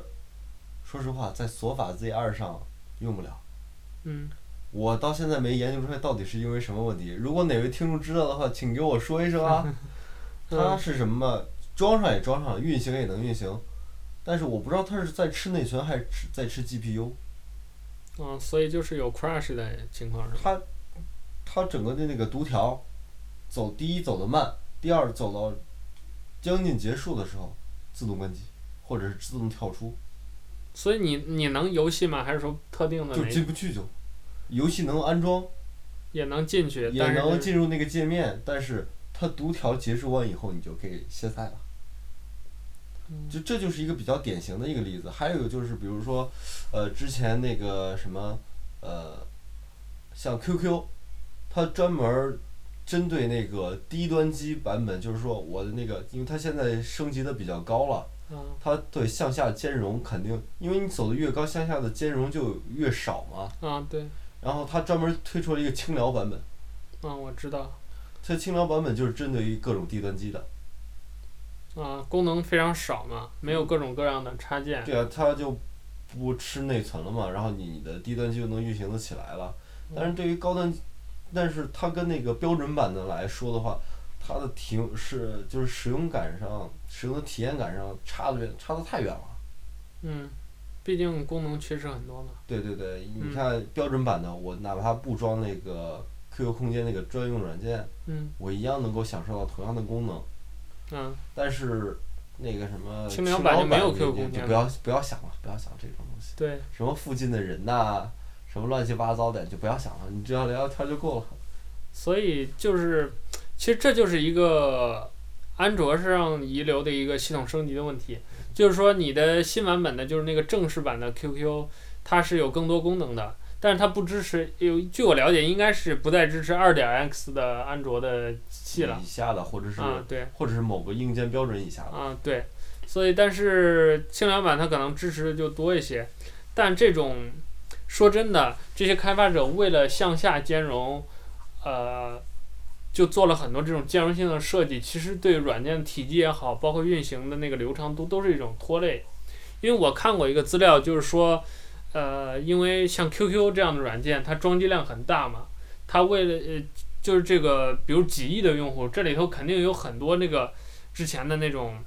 [SPEAKER 2] 说实话，在索法 Z 二上用不了。
[SPEAKER 1] 嗯。
[SPEAKER 2] 我到现在没研究出来到底是因为什么问题。如果哪位听众知道的话，请给我说一声啊。它是什么？装上也装上了，运行也能运行，但是我不知道它是在吃内存还是吃在吃 GPU。
[SPEAKER 1] 嗯，所以就是有 crash 的情况是吧？
[SPEAKER 2] 它，它整个的那个读条，走第一走的慢，第二走到将近结束的时候自动关机，或者是自动跳出。
[SPEAKER 1] 所以你你能游戏吗？还是说特定的？
[SPEAKER 2] 就进不去就。游戏能安装，
[SPEAKER 1] 也能进去，
[SPEAKER 2] 也能进入那个界面，但是它读条结束完以后，你就可以卸载了。就这就是一个比较典型的一个例子。还有就是，比如说，呃，之前那个什么，呃，像 QQ，它专门针对那个低端机版本，就是说我的那个，因为它现在升级的比较高了，它对向下兼容肯定，因为你走的越高，向下的兼容就越少嘛。
[SPEAKER 1] 啊，对。
[SPEAKER 2] 然后它专门推出了一个轻聊版本。
[SPEAKER 1] 嗯，我知道。
[SPEAKER 2] 它轻聊版本就是针对于各种低端机的。
[SPEAKER 1] 啊，功能非常少嘛，没有各种各样的插件。
[SPEAKER 2] 对啊，它就不吃内存了嘛，然后你的低端机就能运行的起来了。但是对于高端，但是它跟那个标准版的来说的话，它的体是就是使用感上，使用的体验感上差的差的太远了。
[SPEAKER 1] 嗯。毕竟功能缺失很多嘛。
[SPEAKER 2] 对对对，你看标准版的，嗯、我哪怕不装那个 QQ 空间那个专用软件，
[SPEAKER 1] 嗯、
[SPEAKER 2] 我一样能够享受到同样的功能。
[SPEAKER 1] 嗯、
[SPEAKER 2] 但是那个什么
[SPEAKER 1] 轻描版就没有 QQ 空
[SPEAKER 2] 间，就不要不要想了，不要想这种东西。
[SPEAKER 1] 对。
[SPEAKER 2] 什么附近的人呐、啊，什么乱七八糟的就不要想了，你只要聊聊天就够了。
[SPEAKER 1] 所以就是，其实这就是一个安卓上遗留的一个系统升级的问题。就是说，你的新版本的，就是那个正式版的 QQ，它是有更多功能的，但是它不支持。有据我了解，应该是不再支持二点 X 的安卓的机器了。
[SPEAKER 2] 以下的，或者是
[SPEAKER 1] 啊，对，
[SPEAKER 2] 或者是某个硬件标准以下的。
[SPEAKER 1] 啊，对。所以，但是轻量版它可能支持的就多一些。但这种说真的，这些开发者为了向下兼容，呃，就做了很多这种兼容性的设计，其实对软件体积也好，包括运行的那个流畅度都是一种拖累。因为我看过一个资料，就是说，呃，因为像 QQ 这样的软件，它装机量很大嘛，它为了呃，就是这个，比如几亿的用户，这里头肯定有很多那个之前的那种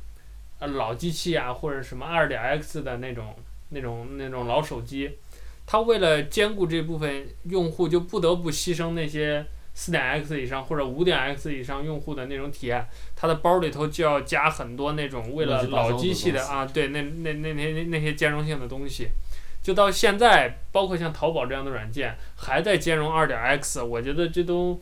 [SPEAKER 1] 呃老机器啊，或者什么二点 X 的那种那种那种老手机，它为了兼顾这部分用户，就不得不牺牲那些。四点 X 以上或者五点 X 以上用户的那种体验，它的包里头就要加很多那种为了老机器的啊，对，那那那那那那些兼容性的东西，就到现在，包括像淘宝这样的软件还在兼容二点 X，我觉得这都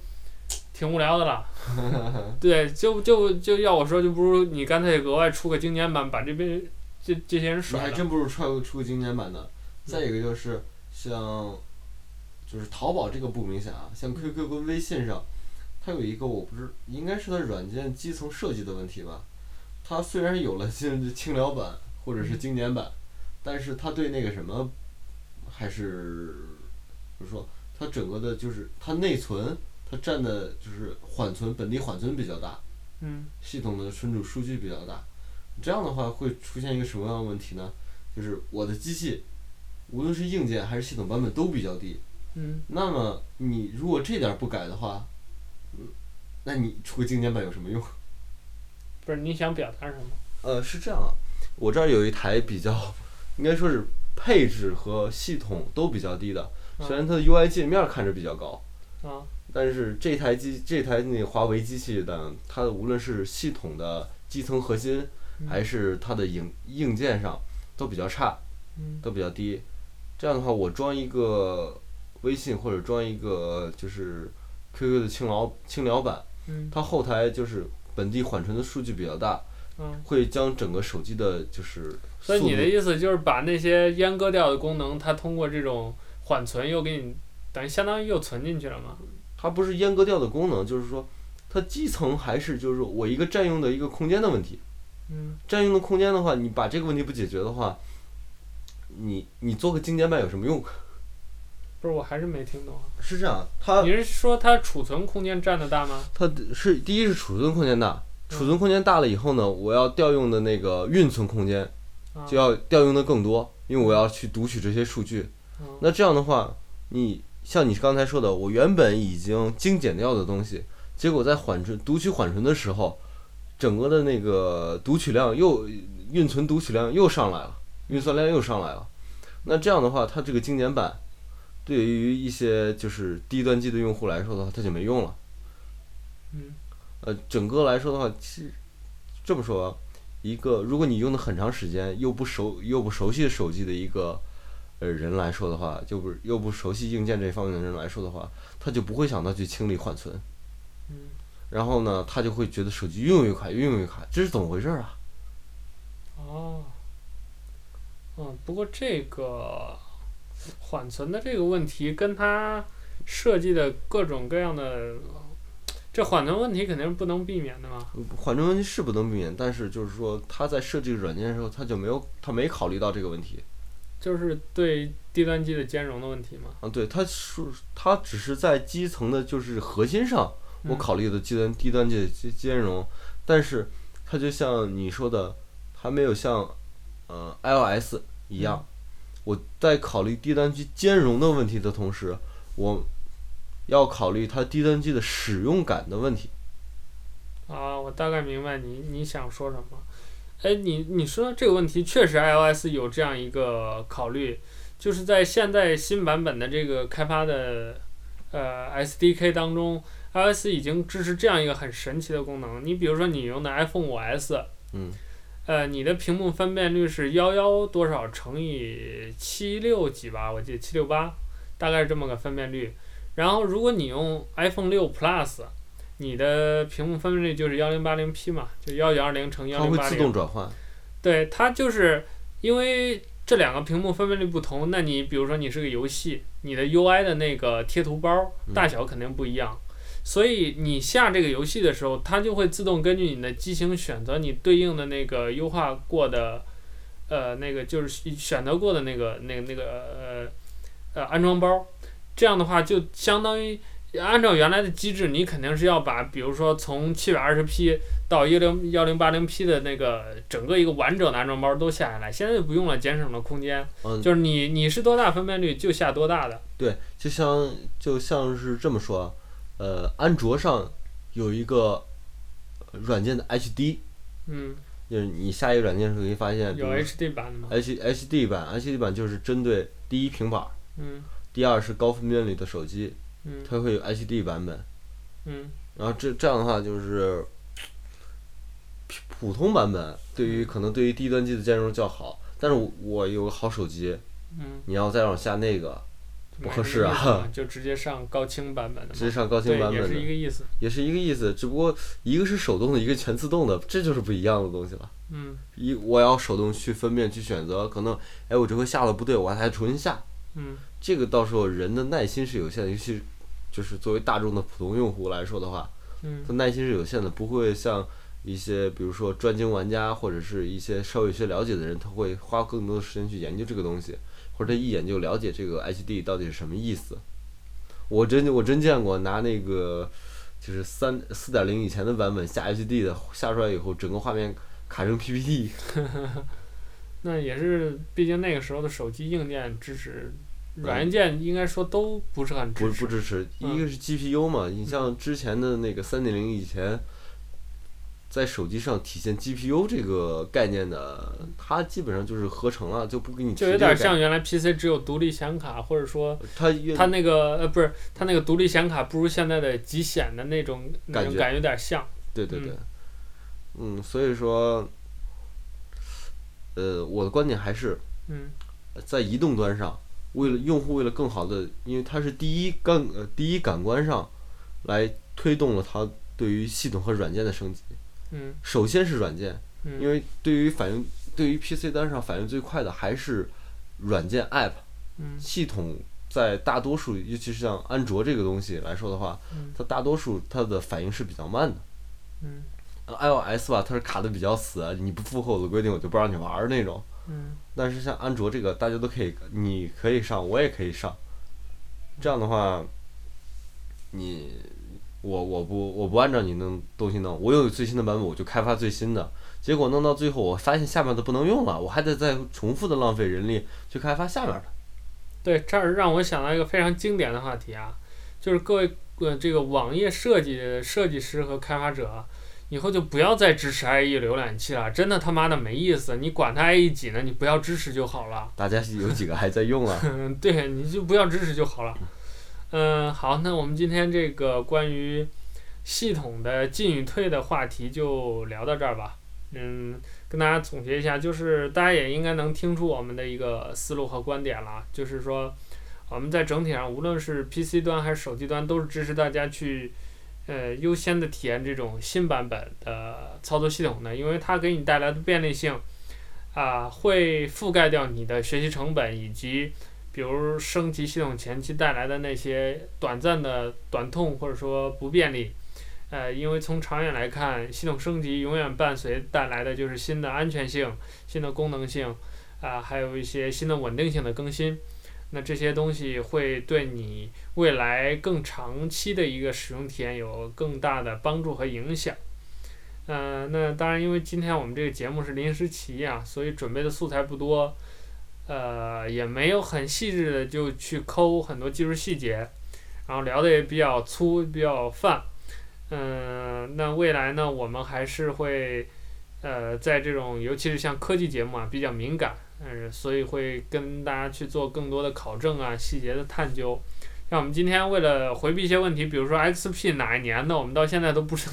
[SPEAKER 1] 挺无聊的了。对，就就就要我说，就不如你干脆额外出个精简版，把这边这这些人甩了。
[SPEAKER 2] 你还真不如出出个精简版的。再一个就是像。就是淘宝这个不明显啊，像 QQ 跟微信上，它有一个我不是应该是它软件基层设计的问题吧？它虽然有了 轻轻聊版或者是经典版，但是它对那个什么还是，比如说它整个的就是它内存它占的就是缓存本地缓存比较大，
[SPEAKER 1] 嗯，
[SPEAKER 2] 系统的存储数据比较大，这样的话会出现一个什么样的问题呢？就是我的机器无论是硬件还是系统版本都比较低。
[SPEAKER 1] 嗯，
[SPEAKER 2] 那么你如果这点儿不改的话，嗯，那你出个精简版有什么用？
[SPEAKER 1] 不是你想表达什么？
[SPEAKER 2] 呃，是这样啊，我这儿有一台比较，应该说是配置和系统都比较低的，虽然它的 UI 界面看着比较高，
[SPEAKER 1] 啊，
[SPEAKER 2] 但是这台机这台那个华为机器的，它的无论是系统的基层核心，还是它的硬硬件上都比较差，都比较低。这样的话，我装一个。微信或者装一个就是 QQ 的轻聊轻聊版，它后台就是本地缓存的数据比较大，会将整个手机的就是。
[SPEAKER 1] 所以你的意思就是把那些阉割掉的功能，它通过这种缓存又给你，等于相当于又存进去了吗？
[SPEAKER 2] 它不是阉割掉的功能，就是说它基层还是就是说我一个占用的一个空间的问题。
[SPEAKER 1] 嗯。
[SPEAKER 2] 占用的空间的话，你把这个问题不解决的话，你你做个精简版有什么用？
[SPEAKER 1] 不是，我还是没听懂。
[SPEAKER 2] 是这样，它
[SPEAKER 1] 你是说它储存空间占的大吗？
[SPEAKER 2] 它是第一是储存空间大，储存空间大了以后呢，我要调用的那个运存空间就要调用的更多，因为我要去读取这些数据。那这样的话，你像你刚才说的，我原本已经精简掉的东西，结果在缓存读取缓存的时候，整个的那个读取量又运存读取量又上来了，运算量又上来了。那这样的话，它这个精简版。对于一些就是低端机的用户来说的话，它就没用了。
[SPEAKER 1] 嗯。
[SPEAKER 2] 呃，整个来说的话，其实这么说，一个如果你用的很长时间又不熟又不熟悉手机的一个呃人来说的话，就不又不熟悉硬件这方面的人来说的话，他就不会想到去清理缓存。
[SPEAKER 1] 嗯。
[SPEAKER 2] 然后呢，他就会觉得手机越用越快，越用越快，这是怎么回事啊？
[SPEAKER 1] 哦。嗯，不过这个。缓存的这个问题，跟它设计的各种各样的，这缓存问题肯定是不能避免的嘛。
[SPEAKER 2] 缓存问题是不能避免，但是就是说，它在设计软件的时候，它就没有，它没考虑到这个问题。
[SPEAKER 1] 就是对低端机的兼容的问题嘛。
[SPEAKER 2] 啊，对，它是它只是在基层的，就是核心上，我考虑的低端低端机的兼兼容，但是它就像你说的，还没有像呃 iOS 一样。我在考虑低端机兼容的问题的同时，我要考虑它低端机的使用感的问题。
[SPEAKER 1] 啊，我大概明白你你想说什么。哎，你你说这个问题确实，iOS 有这样一个考虑，就是在现在新版本的这个开发的呃 SDK 当中，iOS 已经支持这样一个很神奇的功能。你比如说你用的 iPhone 5S，
[SPEAKER 2] 嗯。
[SPEAKER 1] 呃，你的屏幕分辨率是幺幺多少乘以七六几吧？我记得七六八，大概是这么个分辨率。然后，如果你用 iPhone 六 Plus，你的屏幕分辨率就是幺零八零 P 嘛，就幺九二零乘幺零八零。
[SPEAKER 2] 它会自动转换。
[SPEAKER 1] 对，它就是因为这两个屏幕分辨率不同，那你比如说你是个游戏，你的 UI 的那个贴图包大小肯定不一样。嗯所以你下这个游戏的时候，它就会自动根据你的机型选择你对应的那个优化过的，呃，那个就是选择过的那个那个那个呃呃安装包。这样的话，就相当于按照原来的机制，你肯定是要把，比如说从七百二十 P 到一零幺零八零 P 的那个整个一个完整的安装包都下下来。现在就不用了，节省了空间。
[SPEAKER 2] 嗯，
[SPEAKER 1] 就是你你是多大分辨率就下多大的。
[SPEAKER 2] 对，就像就像是这么说，呃，安卓上有一个软件的 HD，
[SPEAKER 1] 嗯，
[SPEAKER 2] 就是你下一个软件的时候，你会发现
[SPEAKER 1] 有 HD 版的吗
[SPEAKER 2] ？H HD 版，HD 版就是针对第一平板，
[SPEAKER 1] 嗯，
[SPEAKER 2] 第二是高分辨率的手机。
[SPEAKER 1] 嗯，
[SPEAKER 2] 它会有 HD 版本，
[SPEAKER 1] 嗯，
[SPEAKER 2] 然后这这样的话就是普通版本对于可能对于低端机的兼容较好，但是我有个好手机，
[SPEAKER 1] 嗯，
[SPEAKER 2] 你要再让我下那个不合适啊，
[SPEAKER 1] 就直接上高清版本的，
[SPEAKER 2] 直接上高清版本的，
[SPEAKER 1] 也是一个意思，
[SPEAKER 2] 也是一个意思，只不过一个是手动的，一个全自动的，这就是不一样的东西了。
[SPEAKER 1] 嗯，
[SPEAKER 2] 一我要手动去分辨去选择，可能哎我这回下了不对，我还重新下，
[SPEAKER 1] 嗯，
[SPEAKER 2] 这个到时候人的耐心是有限的，尤其。就是作为大众的普通用户来说的话，
[SPEAKER 1] 嗯，
[SPEAKER 2] 他耐心是有限的，不会像一些比如说专精玩家或者是一些稍微有些了解的人，他会花更多的时间去研究这个东西，或者他一眼就了解这个 HD 到底是什么意思。我真我真见过拿那个就是三四点零以前的版本下 HD 的，下出来以后整个画面卡成 PPT。
[SPEAKER 1] 那也是，毕竟那个时候的手机硬件支持。软件应该说都不是很支持，
[SPEAKER 2] 不不支持。一个是 GPU 嘛，你像之前的那个三点零以前，在手机上体现 GPU 这个概念的，它基本上就是合成了，就不给你。
[SPEAKER 1] 就有点像原来 PC 只有独立显卡，或者说它它那个呃不是它那个独立显卡不如现在的极显的那种那种感觉有点像。
[SPEAKER 2] 对对对，嗯，所以说，呃，我的观点还是，
[SPEAKER 1] 嗯，
[SPEAKER 2] 在移动端上。为了用户，为了更好的，因为它是第一感呃第一感官上，来推动了它对于系统和软件的升级。
[SPEAKER 1] 嗯。
[SPEAKER 2] 首先是软件，
[SPEAKER 1] 嗯、
[SPEAKER 2] 因为对于反应，对于 PC 端上反应最快的还是软件 App。
[SPEAKER 1] 嗯。
[SPEAKER 2] 系统在大多数，尤其是像安卓这个东西来说的话，
[SPEAKER 1] 嗯、
[SPEAKER 2] 它大多数它的反应是比较慢的。
[SPEAKER 1] 嗯。
[SPEAKER 2] iOS 吧，它是卡的比较死，你不符合我的规定，我就不让你玩那种。
[SPEAKER 1] 嗯。
[SPEAKER 2] 但是像安卓这个，大家都可以，你可以上，我也可以上。这样的话，你我我不我不按照你弄东西弄，我有最新的版本，我就开发最新的。结果弄到最后，我发现下面的不能用了，我还得再重复的浪费人力去开发下面的。
[SPEAKER 1] 对，这儿让我想到一个非常经典的话题啊，就是各位呃这个网页设计设计师和开发者。以后就不要再支持 IE 浏览器了，真的他妈的没意思。你管它 IE 几呢？你不要支持就好了。
[SPEAKER 2] 大家有几个还在用啊？
[SPEAKER 1] 对，你就不要支持就好了。嗯，好，那我们今天这个关于系统的进与退的话题就聊到这儿吧。嗯，跟大家总结一下，就是大家也应该能听出我们的一个思路和观点了，就是说我们在整体上，无论是 PC 端还是手机端，都是支持大家去。呃，优先的体验这种新版本的操作系统的，因为它给你带来的便利性，啊、会覆盖掉你的学习成本，以及比如升级系统前期带来的那些短暂的短痛或者说不便利。呃，因为从长远来看，系统升级永远伴随带来的就是新的安全性、新的功能性，啊、还有一些新的稳定性的更新。那这些东西会对你未来更长期的一个使用体验有更大的帮助和影响。嗯、呃，那当然，因为今天我们这个节目是临时起意啊，所以准备的素材不多，呃，也没有很细致的就去抠很多技术细节，然后聊的也比较粗，比较泛。嗯、那未来呢，我们还是会，呃，在这种尤其是像科技节目啊，比较敏感。嗯，所以会跟大家去做更多的考证啊，细节的探究。像我们今天为了回避一些问题，比如说 XP 哪一年的，我们到现在都不是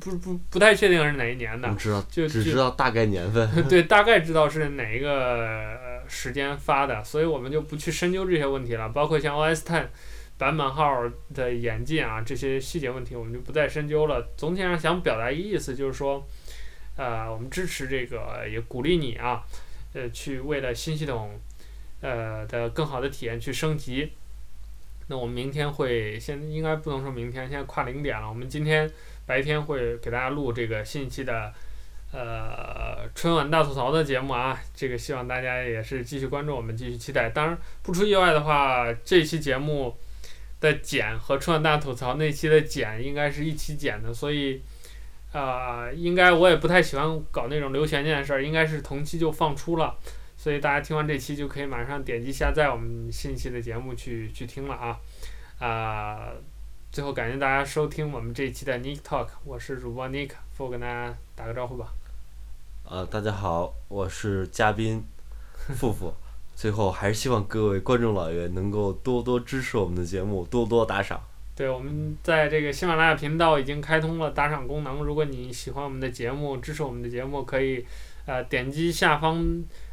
[SPEAKER 1] 不不不太确定是哪一年的，
[SPEAKER 2] 知道
[SPEAKER 1] 就
[SPEAKER 2] 只知道大概年份。
[SPEAKER 1] 对，大概知道是哪一个时间发的，所以我们就不去深究这些问题了。包括像 OS Ten 版本号的演进啊，这些细节问题我们就不再深究了。总体上想表达意思，就是说，呃，我们支持这个，也鼓励你啊。呃，去为了新系统，呃的更好的体验去升级。那我们明天会，现在应该不能说明天，现在跨零点了。我们今天白天会给大家录这个新一期的，呃，春晚大吐槽的节目啊。这个希望大家也是继续关注我们，继续期待。当然，不出意外的话，这期节目的剪和春晚大吐槽那期的剪应该是一起剪的，所以，呃，应该我也不太喜欢搞那种留悬念的事儿，应该是同期就放出了，所以大家听完这期就可以马上点击下载我们新一期的节目去去听了啊，啊、最后感谢大家收听我们这一期的 Nick Talk，我是主播 Nick，付跟大家打个招呼吧。
[SPEAKER 2] 呃，大家好，我是嘉宾 付付。最后还是希望各位观众老爷能够多多支持我们的节目，多多打赏。
[SPEAKER 1] 对，我们在这个喜马拉雅频道已经开通了打赏功能，如果你喜欢我们的节目，支持我们的节目，可以呃点击下方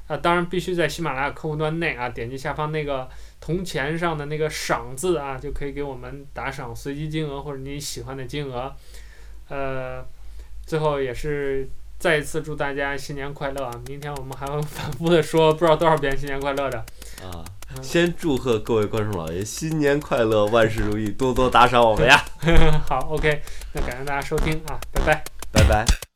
[SPEAKER 1] 呃，当然必须在喜马拉雅客户端内啊，点击下方那个铜钱上的那个赏字啊，就可以给我们打赏随机金额或者你喜欢的金额。呃，最后也是。再一次祝大家新年快乐啊！明天我们还会反复的说不知道多少遍新年快乐的。
[SPEAKER 2] 啊，先祝贺各位观众老爷新年快乐，万事如意，多多打赏我们呀！
[SPEAKER 1] 好，OK，那感谢大家收听啊，拜拜，
[SPEAKER 2] 拜拜。